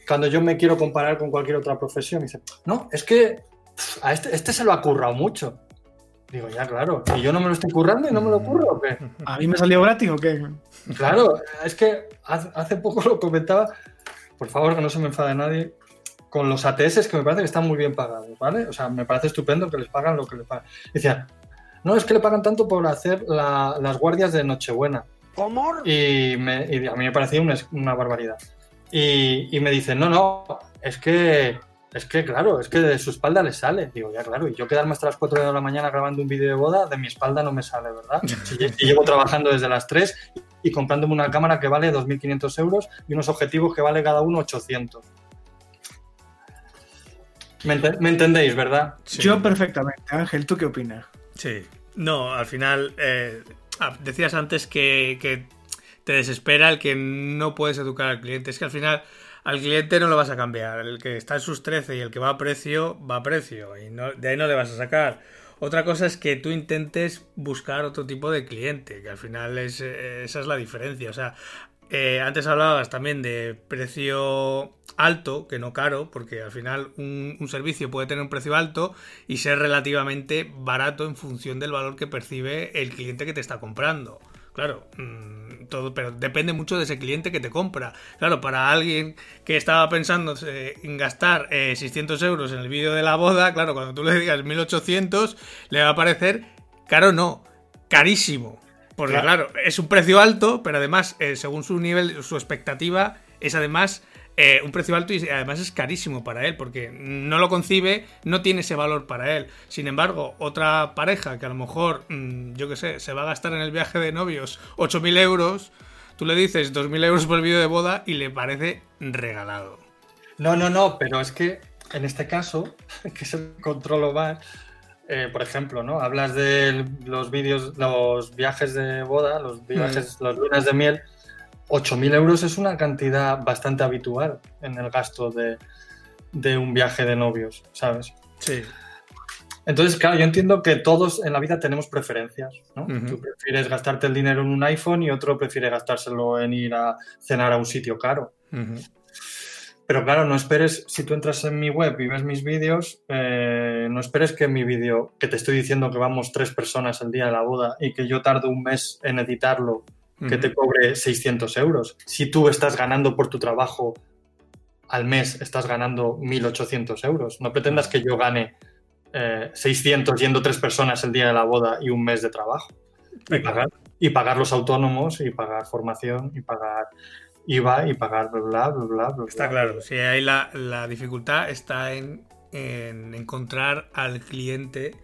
Cuando yo me quiero comparar con cualquier otra profesión, me dicen, no, es que a este, este se lo ha currado mucho. Digo, ya, claro. ¿Y yo no me lo estoy currando y no me lo curro o qué? ¿A mí me salió gratis o qué? Claro, es que hace poco lo comentaba, por favor que no se me enfade nadie, con los ATS que me parece que están muy bien pagados, ¿vale? O sea, me parece estupendo que les pagan lo que les pagan. Decía, no, es que le pagan tanto por hacer las guardias de Nochebuena. ¿Cómo? Y, a mí me parecía una, una barbaridad. Y, y me dicen, no, no, es que es que, claro, es que de su espalda le sale. Digo, ya, claro, y yo quedarme hasta las 4 de la mañana grabando un vídeo de boda, de mi espalda no me sale, ¿verdad? Si, llevo trabajando desde las 3 y comprándome una cámara que vale 2.500 euros y unos objetivos que vale cada uno 800. ¿Me, entendéis, verdad? Yo perfectamente. Ángel, ¿tú qué opinas? Sí. No, al final, eh, ah, decías antes que, que te desespera el que no puedes educar al cliente. Es que al final al cliente no lo vas a cambiar. El que está en sus 13 y el que va a precio, va a precio. Y no, de ahí no le vas a sacar. Otra cosa es que tú intentes buscar otro tipo de cliente, que al final es, eh, esa es la diferencia. O sea, eh, antes hablabas también de precio alto, que no caro, porque al final un, un, servicio puede tener un precio alto y ser relativamente barato en función del valor que percibe el cliente que te está comprando. Claro, mm, todo, pero depende mucho de ese cliente que te compra. Claro, para alguien que estaba pensando en gastar 600 eh, euros en el vídeo de la boda, claro, cuando tú le digas 1800, le va a parecer caro, no, carísimo. Porque claro, es un precio alto, pero además, eh, según su nivel, su expectativa, es además eh, un precio alto y además es carísimo para él porque no lo concibe, no tiene ese valor para él. Sin embargo, otra pareja que a lo mejor, mm, yo qué sé, se va a gastar en el viaje de novios 8.000 euros, tú le dices 2.000 euros por el vídeo de boda y le parece regalado. No, no, no, pero es que en este caso, que es el controlo más, eh, por ejemplo, ¿no? Hablas de los vídeos, los viajes de boda, los viajes, mm. los lunas de miel 8.000 euros es una cantidad bastante habitual en el gasto de, un viaje de novios, ¿sabes? Sí. Entonces, claro, yo entiendo que todos en la vida tenemos preferencias, ¿no? Tú prefieres gastarte el dinero en un iPhone y otro prefiere gastárselo en ir a cenar a un sitio caro. Pero claro, no esperes, si tú entras en mi web y ves mis vídeos, eh, no esperes que mi vídeo, que te estoy diciendo que vamos tres personas el día de la boda y que yo tardo un mes en editarlo que te cobre 600 euros. Si tú estás ganando por tu trabajo al mes, estás ganando 1.800 euros. No pretendas que yo gane 600 eh, yendo tres personas el día de la boda y un mes de trabajo. Y pagar, y pagar los autónomos, y pagar formación, y pagar IVA, y pagar bla, bla, bla, bla. Está claro. Si hay la, la dificultad está en, en encontrar al cliente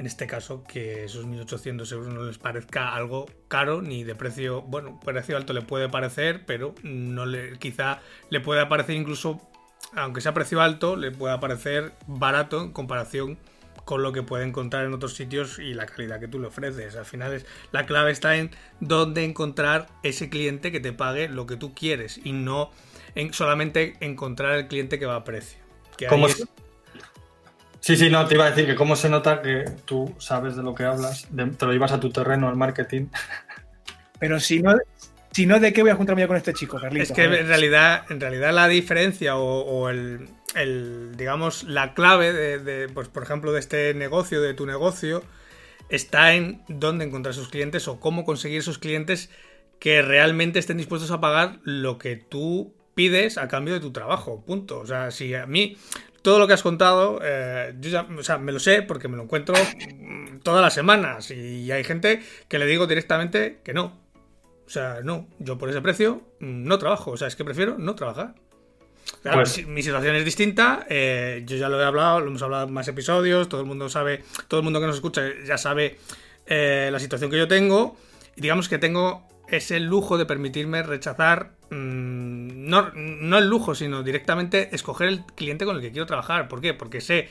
en este caso, que esos 1.800 euros no les parezca algo caro ni de precio, bueno, precio alto le puede parecer, pero no le, quizá le puede parecer incluso, aunque sea precio alto, le pueda parecer barato en comparación con lo que puede encontrar en otros sitios y la calidad que tú le ofreces. Al final es, la clave está en dónde encontrar ese cliente que te pague lo que tú quieres y no en solamente encontrar el cliente que va a precio. Que Sí, sí, no, te iba a decir que cómo se nota que tú sabes de lo que hablas, te lo llevas a tu terreno, al marketing. Pero si no, si no, ¿de qué voy a juntarme con este chico, Carlitos? Es que en realidad, en realidad la diferencia o, el, digamos, la clave de, pues, por ejemplo, de este negocio, de tu negocio, está en dónde encontrar sus clientes o cómo conseguir esos clientes que realmente estén dispuestos a pagar lo que tú pides a cambio de tu trabajo, punto. O sea, si a mí todo lo que has contado, eh, yo ya, o sea, me lo sé porque me lo encuentro todas las semanas y hay gente que le digo directamente que no. O sea, no, yo por ese precio no trabajo, o sea, es que prefiero no trabajar. Pues mi situación es distinta, eh, yo ya lo he hablado, lo hemos hablado en más episodios, todo el mundo sabe, todo el mundo que nos escucha ya sabe eh, la situación que yo tengo y digamos que tengo es el lujo de permitirme rechazar, mm, no, el lujo, sino directamente escoger el cliente con el que quiero trabajar. ¿Por qué? Porque sé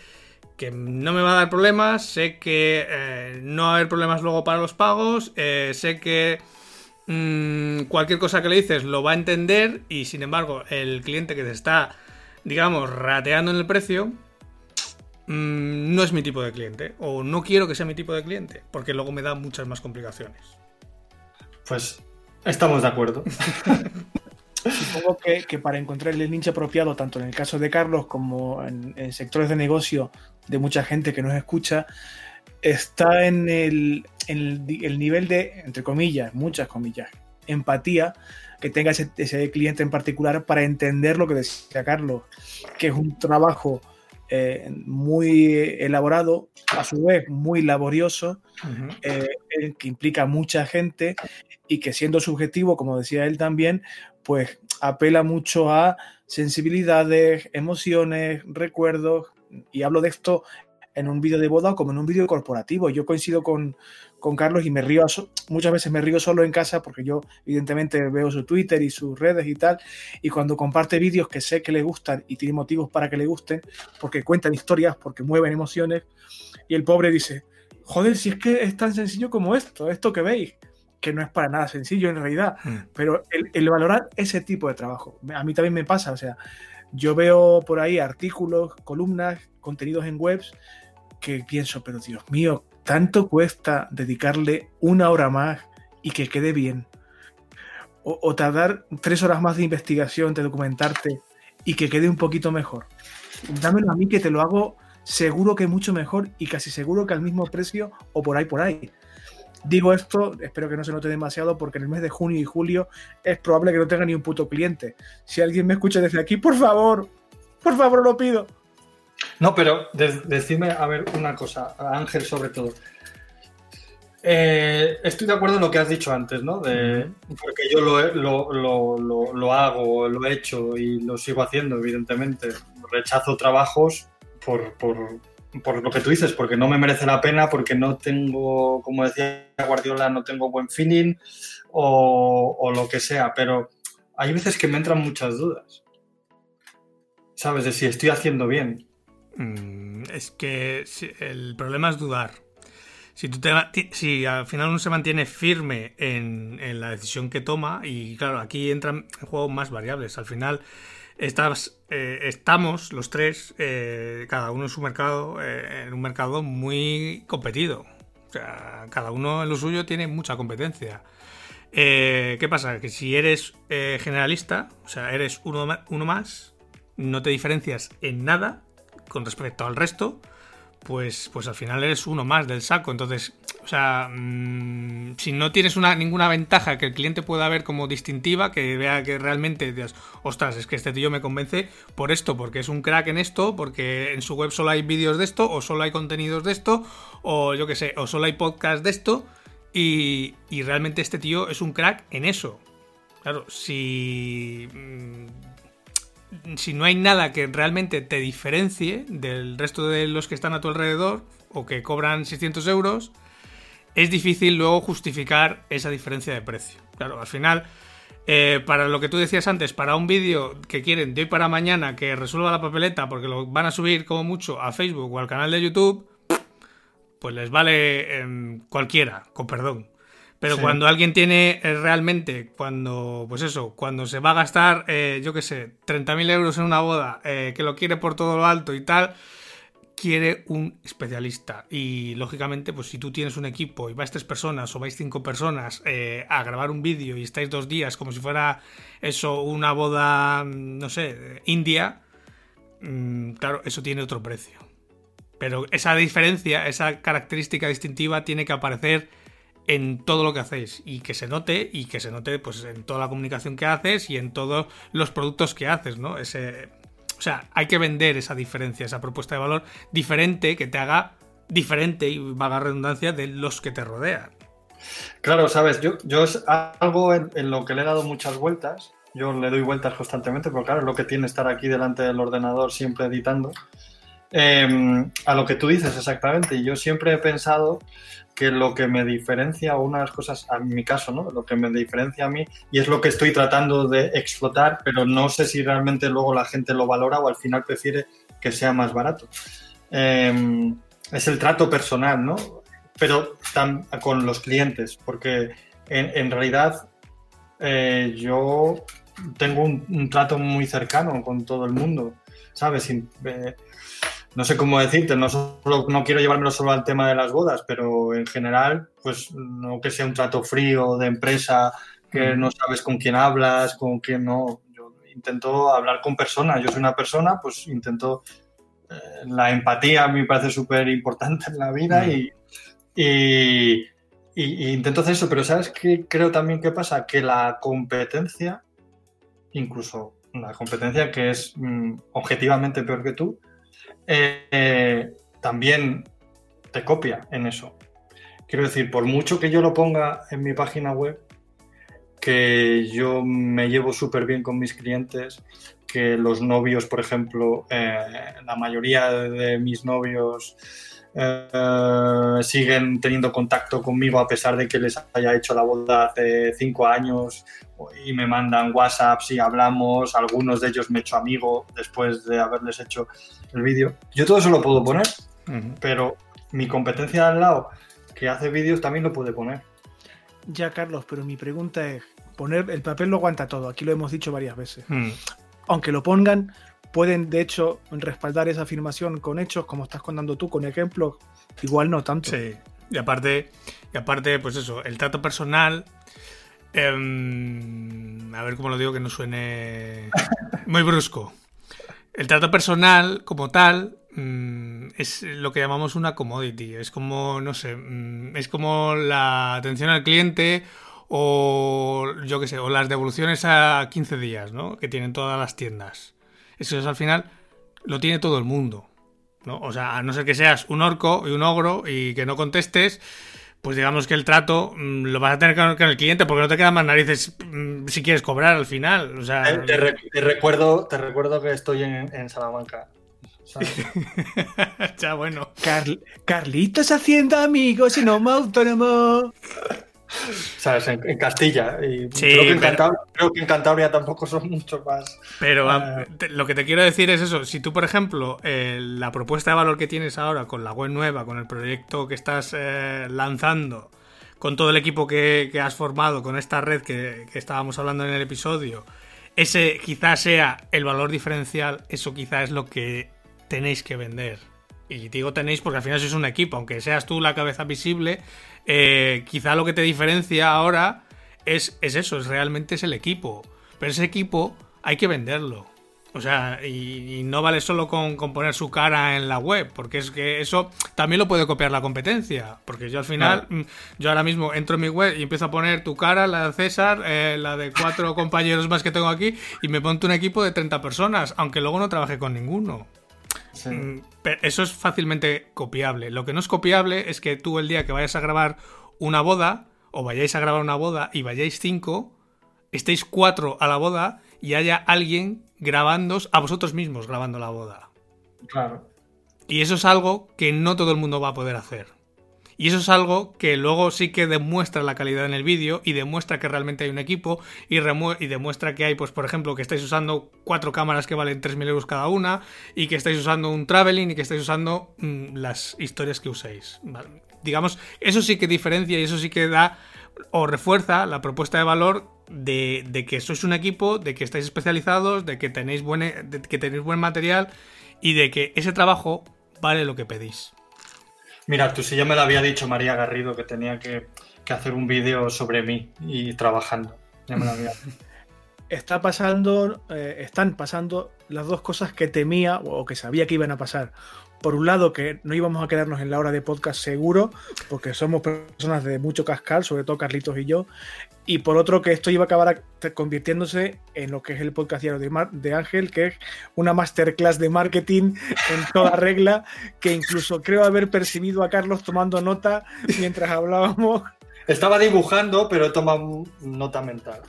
que no me va a dar problemas, sé que eh, no va a haber problemas luego para los pagos, eh, sé que mm, cualquier cosa que le dices lo va a entender y sin embargo el cliente que te está, digamos, rateando en el precio, mm, no es mi tipo de cliente o no quiero que sea mi tipo de cliente porque luego me da muchas más complicaciones. Pues estamos de acuerdo. Supongo que, para encontrar el nicho apropiado, tanto en el caso de Carlos como en, sectores de negocio de mucha gente que nos escucha, está en el, nivel de, entre comillas, muchas comillas, empatía que tenga ese, cliente en particular para entender lo que decía Carlos, que es un trabajo eh, muy elaborado, a su vez muy laborioso, eh, que implica mucha gente y que siendo subjetivo, como decía él también, pues apela mucho a sensibilidades, emociones, recuerdos, y hablo de esto en un vídeo de boda como en un vídeo corporativo. Yo coincido con, Carlos y me río, muchas veces me río solo en casa porque yo evidentemente veo su Twitter y sus redes y tal, y cuando comparte vídeos que sé que le gustan y tiene motivos para que le gusten, porque cuentan historias, porque mueven emociones, y el pobre dice, joder, si es que es tan sencillo como esto, esto que veis que no es para nada sencillo en realidad, hmm. pero el, valorar ese tipo de trabajo, a mí también me pasa, o sea, yo veo por ahí artículos, columnas, contenidos en webs que pienso, pero Dios mío, tanto cuesta dedicarle una hora más y que quede bien. O, tardar tres horas más de investigación, de documentarte y que quede un poquito mejor. Dámelo a mí que te lo hago seguro que mucho mejor y casi seguro que al mismo precio o por ahí por ahí. Digo esto, espero que no se note demasiado, porque en el mes de junio y julio es probable que no tenga ni un puto cliente. Si alguien me escucha desde aquí, por favor, por favor, lo pido. No, pero decidme, a ver, una cosa, Ángel sobre todo. Eh, estoy de acuerdo en lo que has dicho antes, ¿no? De, porque yo lo, lo, lo, hago, lo he hecho y lo sigo haciendo, evidentemente. Rechazo trabajos por, por, por lo que tú dices, porque no me merece la pena, porque no tengo, como decía Guardiola, no tengo buen feeling o, lo que sea, pero hay veces que me entran muchas dudas. ¿Sabes? De si estoy haciendo bien. Mm, es que el problema es dudar. Si, tú te, al final uno se mantiene firme en, la decisión que toma, y claro, aquí entran en juego más variables. Al final eh, estamos los tres, eh, cada uno en su mercado, eh, en un mercado muy competido. O sea, cada uno en lo suyo tiene mucha competencia. ¿Qué pasa? Que si eres generalista, o sea, eres uno más, no te diferencias en nada con respecto al resto, pues, pues al final eres uno más del saco. Entonces, o sea, mm, si no tienes una, ninguna ventaja que el cliente pueda ver como distintiva, que vea que realmente digas, ostras, es que este tío me convence por esto, porque es un crack en esto, porque en su web solo hay vídeos de esto, o solo hay contenidos de esto, o yo qué sé, o solo hay podcast de esto, y, y realmente este tío es un crack en eso. Claro, si mm, si no hay nada que realmente te diferencie del resto de los que están a tu alrededor o que cobran 600 euros, es difícil luego justificar esa diferencia de precio. Claro, al final, eh, para lo que tú decías antes, para un vídeo que quieren de hoy para mañana que resuelva la papeleta porque lo van a subir como mucho a Facebook o al canal de YouTube, pues les vale cualquiera, con perdón. Pero cuando alguien tiene eh, realmente, cuando, pues eso, cuando se va a gastar, eh, yo qué sé, 30.000 euros en una boda, eh, que lo quiere por todo lo alto y tal, quiere un especialista. Y lógicamente, pues si tú tienes un equipo y vais tres personas o vais cinco personas a grabar un vídeo y estáis dos días como si fuera eso, una boda, no sé, india, mm, claro, eso tiene otro precio. Pero esa diferencia, esa característica distintiva tiene que aparecer en todo lo que hacéis y que se note y que se note pues en toda la comunicación que haces y en todos los productos que haces, ¿no? Ese, o sea, hay que vender esa diferencia, esa propuesta de valor diferente que te haga diferente y vaga redundancia de los que te rodean. Claro, sabes, yo, yo es algo en, lo que le he dado muchas vueltas. Yo le doy vueltas constantemente, porque claro, es lo que tiene estar aquí delante del ordenador siempre editando. Em, a lo que tú dices exactamente. Yo siempre he pensado que lo que me diferencia, una de las cosas, en mi caso, ¿no? Lo que me diferencia a mí, y es lo que estoy tratando de explotar, pero no sé si realmente luego la gente lo valora o al final prefiere que sea más barato. Em, es el trato personal, ¿no? Pero con los clientes, porque en, realidad eh, yo tengo un, trato muy cercano con todo el mundo, ¿sabes? Eh, no sé cómo decirte, no, no quiero llevármelo solo al tema de las bodas, pero en general, pues no que sea un trato frío de empresa, que no sabes con quién hablas, con quién no. Yo intento hablar con personas, yo soy una persona, pues intento... Eh, la empatía a mí me parece súper importante en la vida y, y, intento hacer eso, pero ¿sabes qué creo también que pasa? Que la competencia, incluso la competencia que es mm, objetivamente peor que tú, eh, también te copia en eso. Quiero decir, por mucho que yo lo ponga en mi página web, que yo me llevo súper bien con mis clientes, que los novios, por ejemplo, eh, la mayoría de mis novios eh, siguen teniendo contacto conmigo a pesar de que les haya hecho la boda hace cinco años y me mandan WhatsApps y hablamos, algunos de ellos me he hecho amigo después de haberles hecho el vídeo. Yo todo eso lo puedo poner, pero mi competencia al lado que hace vídeos también lo puede poner. Ya, Carlos, pero mi pregunta es, poner el papel lo aguanta todo, aquí lo hemos dicho varias veces. Mm. Aunque lo pongan, pueden de hecho respaldar esa afirmación con hechos, como estás contando tú, con ejemplos, igual no tanto. Sí, y aparte, y aparte pues eso, el trato personal Em, a ver cómo lo digo que no suene muy brusco. El trato personal, como tal, mm, es lo que llamamos una commodity. Es como, no sé, mm, es como la atención al cliente o yo qué sé, o las devoluciones a 15 días, ¿no? Que tienen todas las tiendas. Eso es al final, lo tiene todo el mundo. ¿no? O sea, a no ser que seas un orco y un ogro y que no contestes, pues digamos que el trato mm, lo vas a tener con, el cliente porque no te quedan más narices mm, si quieres cobrar al final. O sea, te, recuerdo, te recuerdo que estoy en, Salamanca. ya bueno. Carlitos haciendo amigos y no autónomo. ¿Sabes? En, Castilla. Y creo, que en Cantabria, tampoco son mucho más. Pero ah, lo que te quiero decir es eso. Si tú, por ejemplo, eh, la propuesta de valor que tienes ahora con la web nueva, con el proyecto que estás eh, lanzando, con todo el equipo que, has formado, con esta red que, que, estábamos hablando en el episodio, ese quizás sea el valor diferencial, eso quizás es lo que tenéis que vender. Y digo tenéis porque al final sois un equipo, aunque seas tú la cabeza visible, eh, quizá lo que te diferencia ahora es, es eso, es realmente es el equipo. Pero ese equipo hay que venderlo. O sea, y, no vale solo con, poner su cara en la web, porque es que eso también lo puede copiar la competencia. Porque yo al final, mm, yo ahora mismo entro en mi web y empiezo a poner tu cara, la de César, eh, la de cuatro compañeros más que tengo aquí, y me pongo un equipo de 30 personas, aunque luego no trabaje con ninguno. Mm, eso es fácilmente copiable. Lo que no es copiable es que tú el día que vayas a grabar una boda, o vayáis a grabar una boda y vayáis cinco, estéis cuatro a la boda y haya alguien grabándos a vosotros mismos grabando la boda. Claro. Y eso es algo que no todo el mundo va a poder hacer. Y eso es algo que luego sí que demuestra la calidad en el vídeo y demuestra que realmente hay un equipo y, demuestra que hay, pues por ejemplo, que estáis usando cuatro cámaras que valen 3.000 euros cada una y que estáis usando un traveling y que estáis usando mm, las historias que uséis. Digamos, eso sí que diferencia y eso sí que da o refuerza la propuesta de valor de, que sois un equipo, de que estáis especializados, de que tenéis, buen, de que tenéis buen material y de que ese trabajo vale lo que pedís. Mira, tú sí ya me lo había dicho María Garrido que tenía que, hacer un vídeo sobre mí y trabajando. Ya me lo había Está pasando, eh, están pasando las dos cosas que temía o que sabía que iban a pasar. Por un lado, que no íbamos a quedarnos en la hora de podcast seguro, porque somos personas de mucho cascal, sobre todo Carlitos y yo, y por otro, que esto iba a acabar convirtiéndose en lo que es el podcast diario de, de Ángel, que es una masterclass de marketing en toda regla, que incluso creo haber percibido a Carlos tomando nota mientras hablábamos. Estaba dibujando, pero he tomado nota mental.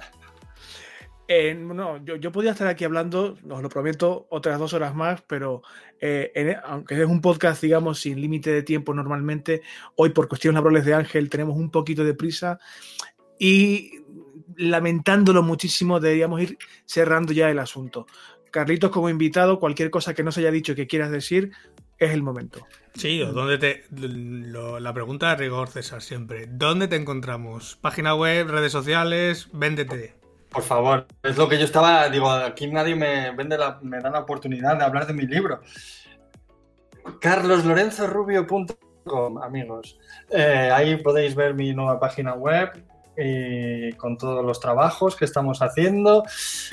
Eh, no, yo, podía estar aquí hablando, os lo prometo, otras dos horas más, pero eh, e, aunque es un podcast, digamos, sin límite de tiempo normalmente, hoy por cuestiones laborales de Ángel tenemos un poquito de prisa y lamentándolo muchísimo deberíamos ir cerrando ya el asunto. Carlitos, como invitado, cualquier cosa que no se haya dicho que quieras decir, es el momento. Sí, o te. la pregunta de rigor, César, siempre. ¿Dónde te encontramos? ¿Página web, redes sociales? Véndete. Por favor, es lo que yo estaba, digo, aquí nadie me vende la, me da la oportunidad de hablar de mi libro. carloslorenzorubio.com, amigos. Eh, ahí podéis ver mi nueva página web y con todos los trabajos que estamos haciendo.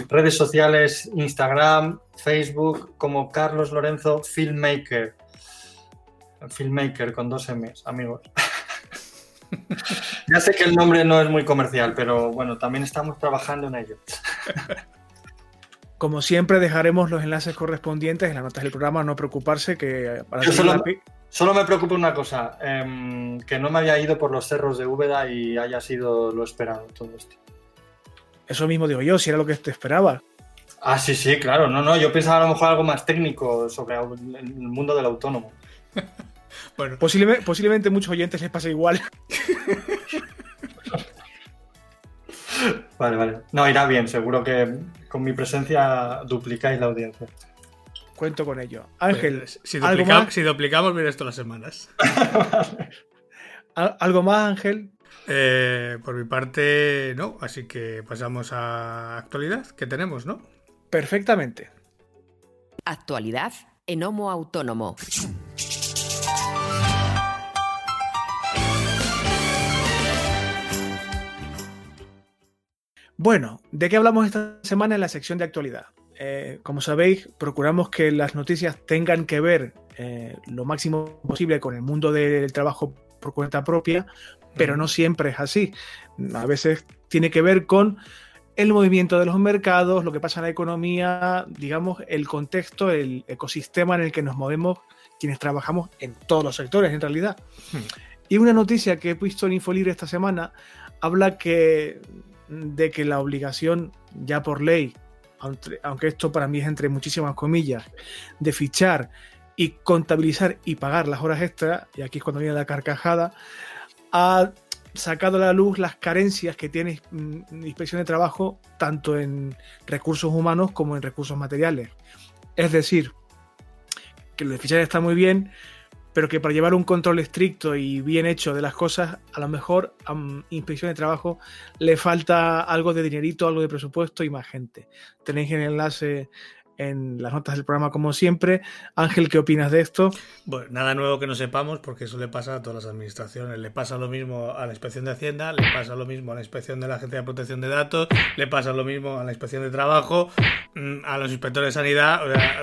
Redes sociales, Instagram, Facebook, como Carlos Lorenzo Filmmaker. Filmmaker con dos M's, amigos. ya sé que el nombre no es muy comercial, pero bueno, también estamos trabajando en ello. Como siempre, dejaremos los enlaces correspondientes en las notas del programa. No preocuparse que para Yo solo, solo, me preocupa una cosa: eh, que no me haya ido por los cerros de Úbeda y haya sido lo esperado todo esto. Eso mismo digo yo, si era lo que te esperaba. Ah, sí, sí, claro. No, no, yo pensaba a lo mejor algo más técnico sobre el mundo del autónomo. bueno. Posiblemente, posiblemente muchos oyentes les pase igual. Vale, vale. No, irá bien. Seguro que con mi presencia duplicáis la audiencia. Cuento con ello. Ángel, pues, si, duplicamos, si, duplicamos, mira esto las semanas. ¿Algo más, Ángel? Eh, por mi parte, no. Así que pasamos a actualidad que tenemos, ¿no? Perfectamente. Actualidad en Homo Autónomo. Bueno, ¿de qué hablamos esta semana en la sección de actualidad? Eh, como sabéis, procuramos que las noticias tengan que ver eh, lo máximo posible con el mundo del trabajo por cuenta propia, pero no siempre es así. A veces tiene que ver con el movimiento de los mercados, lo que pasa en la economía, digamos, el contexto, el ecosistema en el que nos movemos quienes trabajamos en todos los sectores, en realidad. Y una noticia que he visto en Infolibre esta semana habla que de que la obligación ya por ley, aunque esto para mí es entre muchísimas comillas, de fichar y contabilizar y pagar las horas extras, y aquí es cuando viene la carcajada, ha sacado a la luz las carencias que tiene mm, inspección de trabajo tanto en recursos humanos como en recursos materiales. Es decir, que lo de fichar está muy bien, pero que para llevar un control estricto y bien hecho de las cosas, a lo mejor a Inspección de Trabajo le falta algo de dinerito, algo de presupuesto y más gente. Tenéis el enlace en las notas del programa como siempre. Ángel, ¿qué opinas de esto? Bueno, nada nuevo que no sepamos porque eso le pasa a todas las administraciones. Le pasa lo mismo a la Inspección de Hacienda, le pasa lo mismo a la Inspección de la Agencia de Protección de Datos, le pasa lo mismo a la Inspección de Trabajo, mm, a los inspectores de sanidad.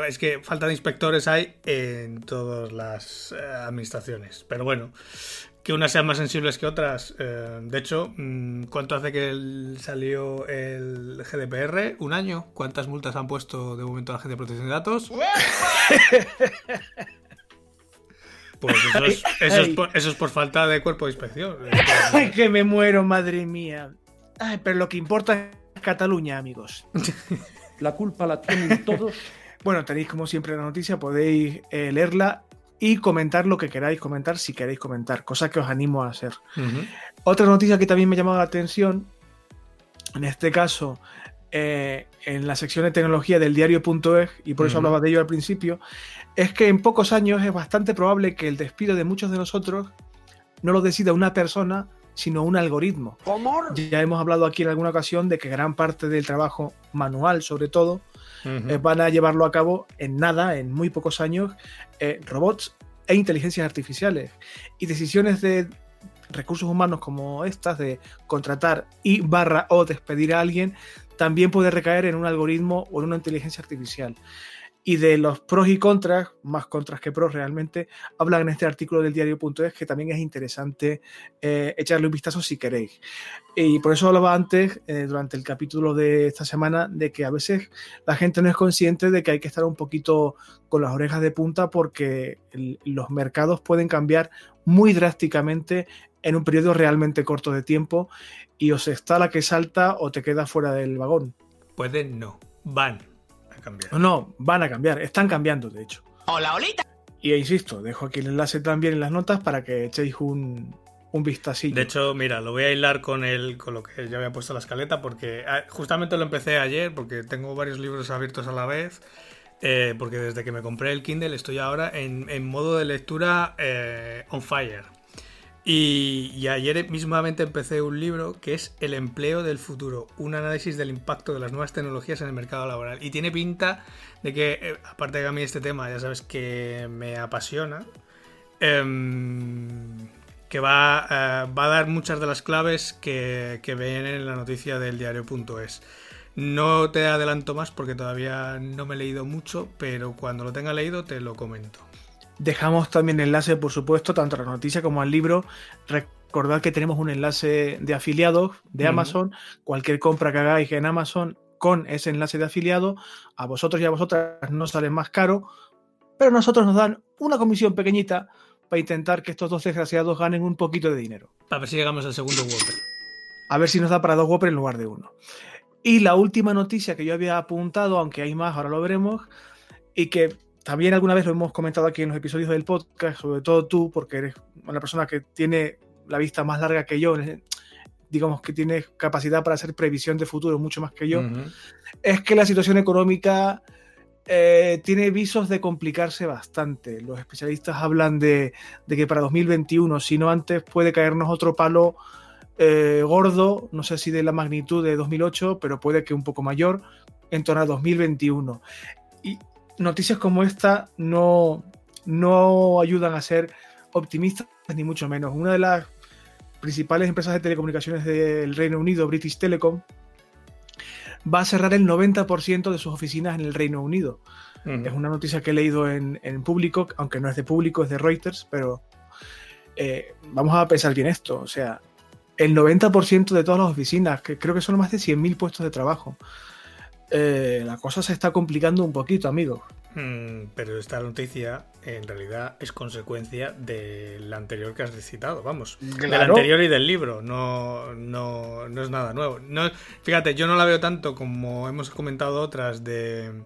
es que falta de inspectores hay en todas las eh, administraciones. Pero bueno, que unas sean más sensibles que otras. Eh, de hecho, mm, ¿cuánto hace que salió el GDPR? ¿Un año? ¿Cuántas multas han puesto de momento a la Agencia de Protección de Datos? Pues eso es, por, falta de cuerpo de inspección. Ay, que me muero, madre mía. Ay, pero lo que importa es Cataluña, amigos. La culpa la tienen todos. Bueno, tenéis como siempre la noticia, podéis eh, leerla y comentar lo que queráis comentar si queréis comentar, cosa que os animo a hacer. Otra noticia que también me ha llamado la atención, en este caso, eh, en la sección de tecnología del diario.es, y por eso hablaba de ello al principio, es que en pocos años es bastante probable que el despido de muchos de nosotros no lo decida una persona, sino un algoritmo. Ya hemos hablado aquí en alguna ocasión de que gran parte del trabajo manual, sobre todo, eh, van a llevarlo a cabo en nada, en muy pocos años, eh, robots e inteligencias artificiales. Y decisiones de recursos humanos como estas, de contratar y barra o despedir a alguien, también puede recaer en un algoritmo o en una inteligencia artificial y de los pros y contras, más contras que pros realmente, hablan en este artículo del diario.es que también es interesante eh, echarle un vistazo si queréis. Y por eso hablaba antes, eh, durante el capítulo de esta semana, de que a veces la gente no es consciente de que hay que estar un poquito con las orejas de punta porque los mercados pueden cambiar muy drásticamente en un periodo realmente corto de tiempo y o está la que salta o te queda fuera del vagón. Pueden no, van no, no, van a cambiar, están cambiando, de hecho. Hola, olita. Y insisto, dejo aquí el enlace también en las notas para que echéis un, un vistacillo. De hecho, mira, lo voy a hilar con el, con lo que ya había puesto la escaleta, porque ah, justamente lo empecé ayer, porque tengo varios libros abiertos a la vez. Eh, porque desde que me compré el Kindle estoy ahora en, modo de lectura eh, on fire. Y, ayer mismamente empecé un libro que es El empleo del futuro, un análisis del impacto de las nuevas tecnologías en el mercado laboral. Y tiene pinta de que, eh, aparte de que a mí este tema ya sabes que me apasiona, em, que va, eh, va a dar muchas de las claves que, que vienen en la noticia del diario.es. No te adelanto más porque todavía no me he leído mucho, pero cuando lo tenga leído te lo comento. Dejamos también enlace, por supuesto, tanto a la noticia como al libro. Recordad que tenemos un enlace de afiliados de. Amazon. Cualquier compra que hagáis en Amazon con ese enlace de afiliado, a vosotros y a vosotras no sale más caro, pero a nosotros nos dan una comisión pequeñita para intentar que estos dos desgraciados ganen un poquito de dinero. A ver si llegamos al segundo Whopper. A ver si nos da para dos Whopper en lugar de uno. Y la última noticia que yo había apuntado, aunque hay más, ahora lo veremos, y que también alguna vez lo hemos comentado aquí en los episodios del podcast, sobre todo tú, porque eres una persona que tiene la vista más larga que yo, digamos que tienes capacidad para hacer previsión de futuro mucho más que yo, Ujú. es que la situación económica eh, tiene visos de complicarse bastante. Los especialistas hablan de, de que para 2021, si no antes, puede caernos otro palo eh, gordo, no sé si de la magnitud de 2008, pero puede que un poco mayor, en torno a 2021. Y noticias como esta no, no ayudan a ser optimistas, ni mucho menos. Una de las principales empresas de telecomunicaciones del Reino Unido, British Telecom, va a cerrar el 90% de sus oficinas en el Reino Unido. Es una noticia que he leído en, en público, aunque no es de público, es de Reuters, pero eh, vamos a pensar bien esto. O sea, el 90% de todas las oficinas, que creo que son más de 100.000 puestos de trabajo, eh, la cosa se está complicando un poquito, amigos. Mm, pero esta noticia en realidad es consecuencia de la anterior que has citado, vamos. Del Claro. anterior y del libro, no, no, no es nada nuevo. No, fíjate, yo no la veo tanto como hemos comentado otras de,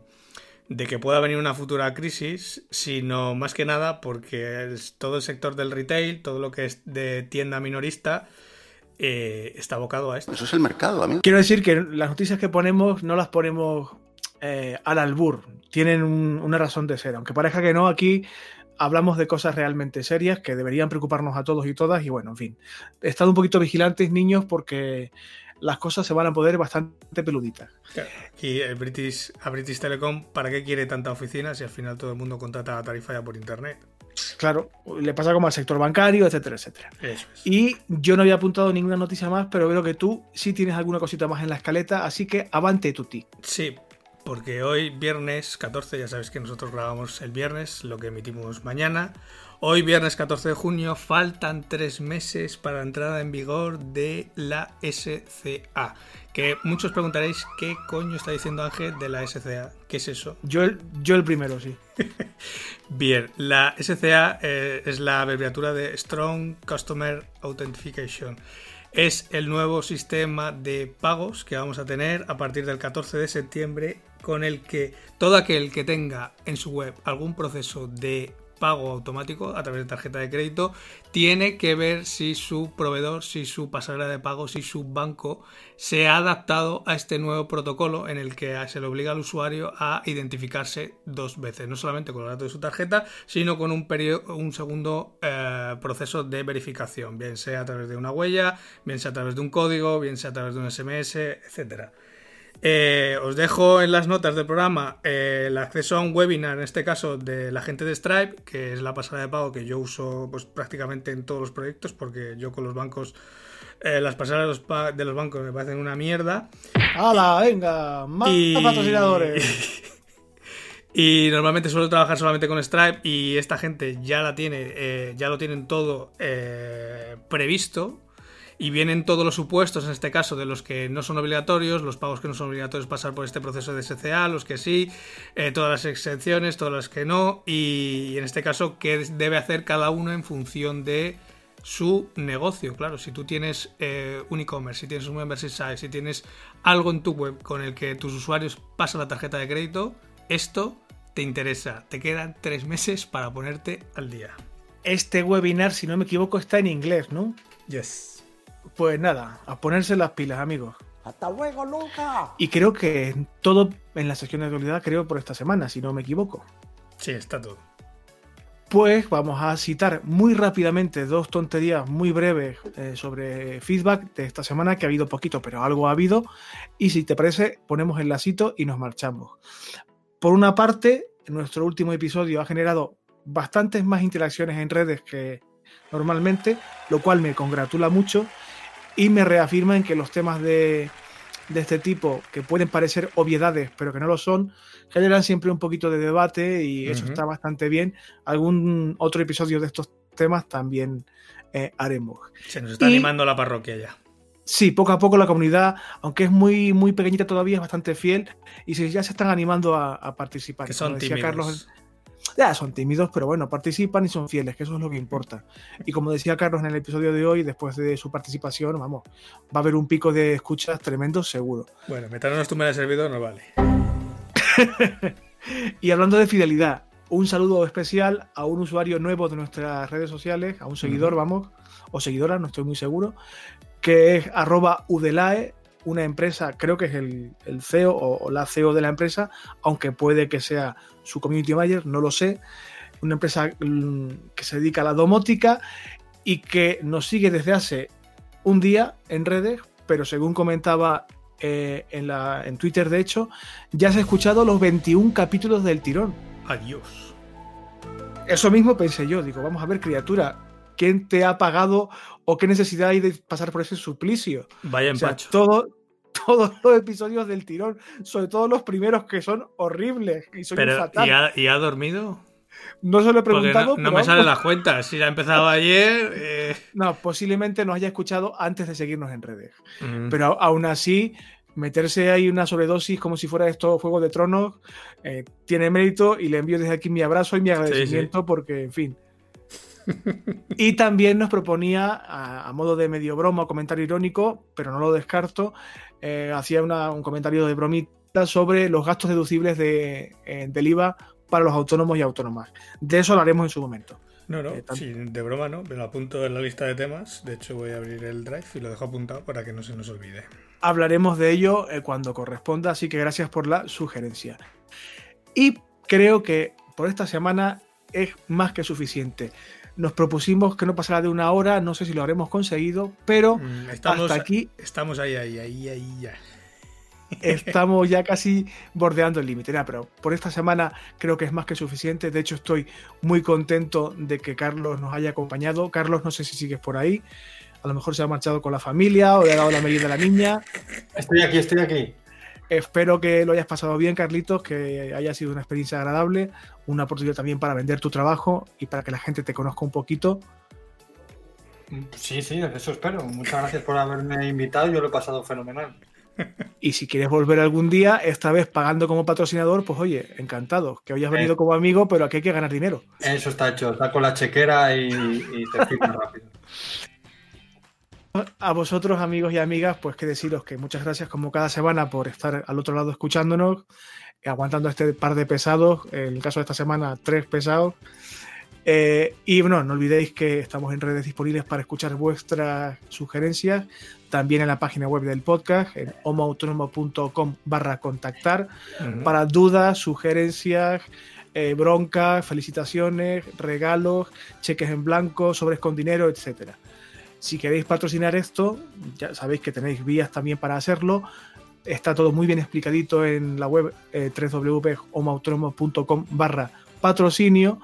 de que pueda venir una futura crisis, sino más que nada porque es todo el sector del retail, todo lo que es de tienda minorista, eh, está abocado a esto. Eso es el mercado, amigo. Quiero decir que las noticias que ponemos no las ponemos eh, al albur, tienen un- una razón de ser. Aunque parezca que no, aquí hablamos de cosas realmente serias que deberían preocuparnos a todos y todas. Y bueno, en fin, estad un poquito vigilantes, niños, porque las cosas se van a poder bastante peluditas. Y el British, a British Telecom, ¿para qué quiere tanta oficina si al final todo el mundo contrata la tarifa ya por internet? Claro, le pasa como al sector bancario, etcétera, etcétera. Eso es. Y yo no había apuntado ninguna noticia más, pero veo que tú sí tienes alguna cosita más en la escaleta, así que avante tuti. Sí, porque hoy, viernes 14, ya sabes que nosotros grabamos el viernes, lo que emitimos mañana. Hoy, viernes 14 de junio, faltan tres meses para la entrada en vigor de la SCA. Que muchos preguntaréis qué coño está diciendo Ángel de la SCA. ¿Qué es eso? Yo el, yo el primero, sí. Bien, la SCA eh, es la abreviatura de Strong Customer Authentication. Es el nuevo sistema de pagos que vamos a tener a partir del 14 de septiembre con el que todo aquel que tenga en su web algún proceso de pago automático a través de tarjeta de crédito tiene que ver si su proveedor, si su pasarela de pago, si su banco se ha adaptado a este nuevo protocolo en el que se le obliga al usuario a identificarse dos veces, no solamente con los datos de su tarjeta, sino con un, periodo, un segundo eh, proceso de verificación, bien sea a través de una huella, bien sea a través de un código, bien sea a través de un SMS, etcétera. Eh, os dejo en las notas del programa eh, el acceso a un webinar, en este caso de la gente de Stripe, que es la pasarela de pago que yo uso pues, prácticamente en todos los proyectos, porque yo con los bancos, eh, las pasarelas de los, pa- de los bancos me parecen una mierda. ¡Hala, venga! ¡Más Y- patrocinadores! Y normalmente suelo trabajar solamente con Stripe y esta gente ya la tiene, ya lo tienen todo previsto. Y vienen todos los supuestos, en este caso, de los que no son obligatorios, los pagos que no son obligatorios pasar por este proceso de SCA, los que sí, eh, todas las exenciones, todas las que no, y, en este caso, qué debe hacer cada uno en función de su negocio. Claro, si tú tienes eh, un e-commerce, si tienes un membership site, si tienes algo en tu web con el que tus usuarios pasan la tarjeta de crédito, esto te interesa. Te quedan tres meses para ponerte al día. Este webinar, si no me equivoco, está en inglés, ¿no? Yes. Pues nada, a ponerse las pilas, amigos. ¡Hasta luego, Luca! Y creo que todo en la sección de actualidad, creo por esta semana, si no me equivoco. Sí, está todo. pues vamos a citar muy rápidamente dos tonterías muy breves eh, sobre feedback de esta semana, que ha habido poquito, pero algo ha habido. Y si te parece, ponemos el lacito y nos marchamos. Por una parte, nuestro último episodio ha generado bastantes más interacciones en redes que normalmente, lo cual me congratula mucho y me reafirma en que los temas de, de este tipo, que pueden parecer obviedades, pero que no lo son, generan siempre un poquito de debate y eso está bastante bien. Algún otro episodio de estos temas también eh, haremos. Se nos está Y- animando la parroquia ya. Sí, poco a poco la comunidad, aunque es muy, muy pequeñita todavía, es bastante fiel y se- ya se están animando a, a participar. Que Como son decía tímidos. Carlos, ya son tímidos, pero bueno, participan y son fieles, que eso es lo que importa. Y como decía Carlos en el episodio de hoy, después de su participación, vamos, va a haber un pico de escuchas tremendo, seguro. Bueno, meternos tú en el servidor no vale. Y hablando de fidelidad, un saludo especial a un usuario nuevo de nuestras redes sociales, a un seguidor, vamos, o seguidora, no estoy muy seguro, que es arroba udelae, una empresa, creo que es el, el CEO o, o la CEO de la empresa, aunque puede que sea su community manager, no lo sé, una empresa mm, que se dedica a la domótica y que nos sigue desde hace un día en redes, pero según comentaba eh, en, la, en Twitter, de hecho, ya se ha escuchado los 21 capítulos del tirón. Adiós. Eso mismo pensé yo, digo, vamos a ver, criatura, ¿quién te ha pagado o qué necesidad hay de pasar por ese suplicio? Vaya O sea, empacho. todo, todos los episodios del tirón, sobre todo los primeros que son horribles y son Pero, fatal. ¿y ha, y ha dormido? No se lo he Porque preguntado, no, no pero me salen las cuentas. Si ha empezado ayer. eh, no, posiblemente nos haya escuchado antes de seguirnos en redes. mm, Pero aún así, meterse ahí una sobredosis como si fuera esto Juego de Tronos eh, tiene mérito y le envío desde aquí mi abrazo y mi agradecimiento porque, en fin. Y también nos proponía, a, a modo de medio broma o comentario irónico, pero no lo descarto, eh, hacía una- un comentario de bromita sobre los gastos deducibles de, eh, del IVA para los autónomos y autónomas. De eso hablaremos en su momento. No, no, eh, sí, de broma no. Me lo apunto en la lista de temas. De hecho, voy a abrir el drive y lo dejo apuntado para que no se nos olvide. hablaremos de ello eh, cuando corresponda, así que gracias por la sugerencia. Y creo que por esta semana es más que suficiente. Nos propusimos que no pasara de una hora, no sé si lo habremos conseguido, pero Mm, Estamos, hasta aquí Estamos ahí, ahí, ahí, ahí ya. estamos ya casi bordeando el límite. Pero por esta semana creo que es más que suficiente. De hecho, estoy muy contento de que Carlos nos haya acompañado. Carlos, no sé si sigues por ahí. A lo mejor se ha marchado con la familia o le ha dado la merienda a la niña. Estoy aquí, estoy aquí. Espero que lo hayas pasado bien, Carlitos, que haya sido una experiencia agradable, una oportunidad también para vender tu trabajo y para que la gente te conozca un poquito. Sí, sí, eso espero. Muchas gracias por haberme invitado. Yo lo he pasado fenomenal. Y si quieres volver algún día, esta vez pagando como patrocinador, pues oye, encantado. Que hoy has venido Eh. como amigo, pero aquí hay que ganar dinero. Eso está hecho. Saco la chequera y, y te firmo rápido. A vosotros, amigos y amigas, pues que deciros que muchas gracias como cada semana por estar al otro lado escuchándonos, aguantando este par de pesados, en el caso de esta semana, tres pesados. Eh, y bueno, no olvidéis que estamos en redes disponibles para escuchar vuestras sugerencias, también en la página web del podcast, en homoautónomo.com barra contactar, para dudas, sugerencias, eh, broncas, felicitaciones, regalos, cheques en blanco, sobres con dinero, etcétera. Si queréis patrocinar esto, ya sabéis que tenéis vías también para hacerlo. Está todo muy bien explicadito en la web eh, barra patrocinio.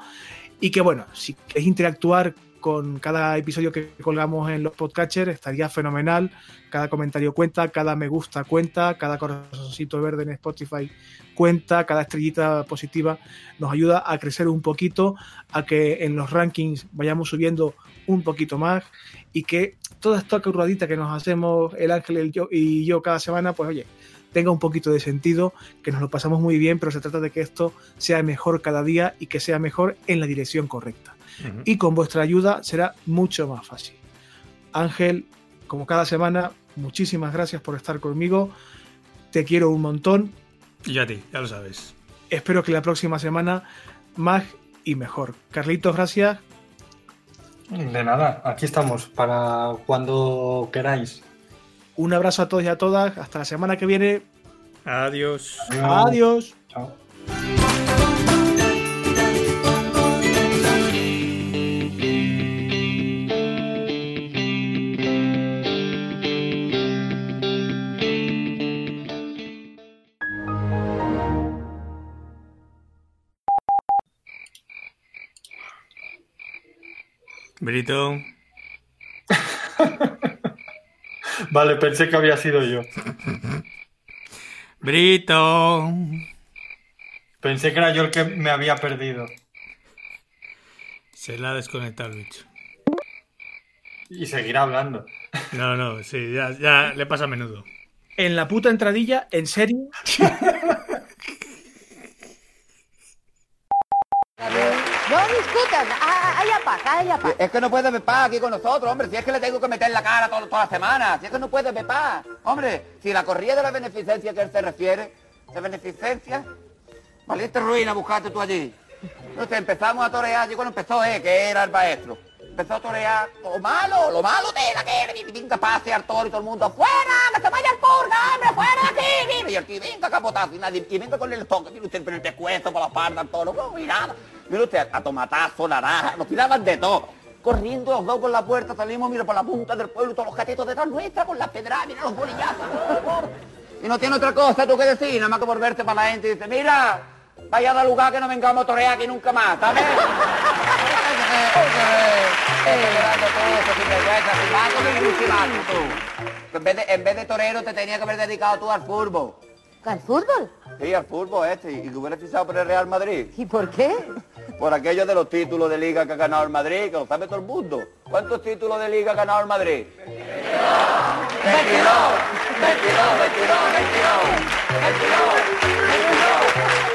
Y que bueno, si queréis interactuar con cada episodio que colgamos en los podcatchers, estaría fenomenal. Cada comentario cuenta, cada me gusta cuenta, cada corazoncito verde en Spotify cuenta, cada estrellita positiva nos ayuda a crecer un poquito, a que en los rankings vayamos subiendo un poquito más y que toda esta curradita que nos hacemos el Ángel el yo, y yo cada semana, pues oye, tenga un poquito de sentido, que nos lo pasamos muy bien, pero se trata de que esto sea mejor cada día y que sea mejor en la dirección correcta. Ujú. Y con vuestra ayuda será mucho más fácil. Ángel, como cada semana, muchísimas gracias por estar conmigo. Te quiero un montón. Y a ti, ya lo sabes. Espero que la próxima semana más y mejor. Carlitos, gracias. De nada, aquí estamos para cuando queráis. Un abrazo a todos y a todas. Hasta la semana que viene. Adiós. Adiós. Chao. Brito. Vale, pensé que había sido yo. Brito. Pensé que era yo el que me había perdido. Se la ha desconectado el bicho. Y seguirá hablando. No, no, sí, ya, ya le pasa a menudo. En la puta entradilla, ¿en serio? Es que no puede ver paz aquí con nosotros, hombre. Si es que le tengo que meter la cara todo- toda la semana. Si es que no puede ver paz. Hombre, si la corrida de la beneficencia que él se refiere, ¿de beneficencia? Valiente ruina, buscaste tú allí. Entonces empezamos a torear, allí cuando empezó, eh, que era el maestro. Empezó a torear lo malo, lo malo de la que y venga pase al toro y todo el mundo, ¡fuera! ¡Que se vaya al purga, hombre! ¡Fuera de aquí! Y el tío, venga, capotazo, y nadie, y venga con el toque, mire usted, pero el pescuezo por la espalda al toro, no, mirada. Mire usted, a tomatazo, naranja, nos tiraban de todo. Corriendo los dos por la puerta, salimos, mira, por la punta del pueblo, todos los gatetos detrás nuestra, con las pedradas, mira los bolillazos. Y no tiene otra cosa tú que decir, nada más que volverte para la gente y dice, mira, vaya a dar lugar que no vengamos a torear aquí nunca más, ¿sabes? En vez, de, en vez de torero te tenía que haber dedicado tú al fútbol. ¿Al fútbol? Sí, al fútbol este, y que hubieras fichado por el Real Madrid. ¿Y por qué? Por aquello de los títulos de liga que ha ganado el Madrid, que lo sabe todo el mundo. ¿Cuántos títulos de liga ha ganado el Madrid? 22, 22, 22, 22, 22, 22.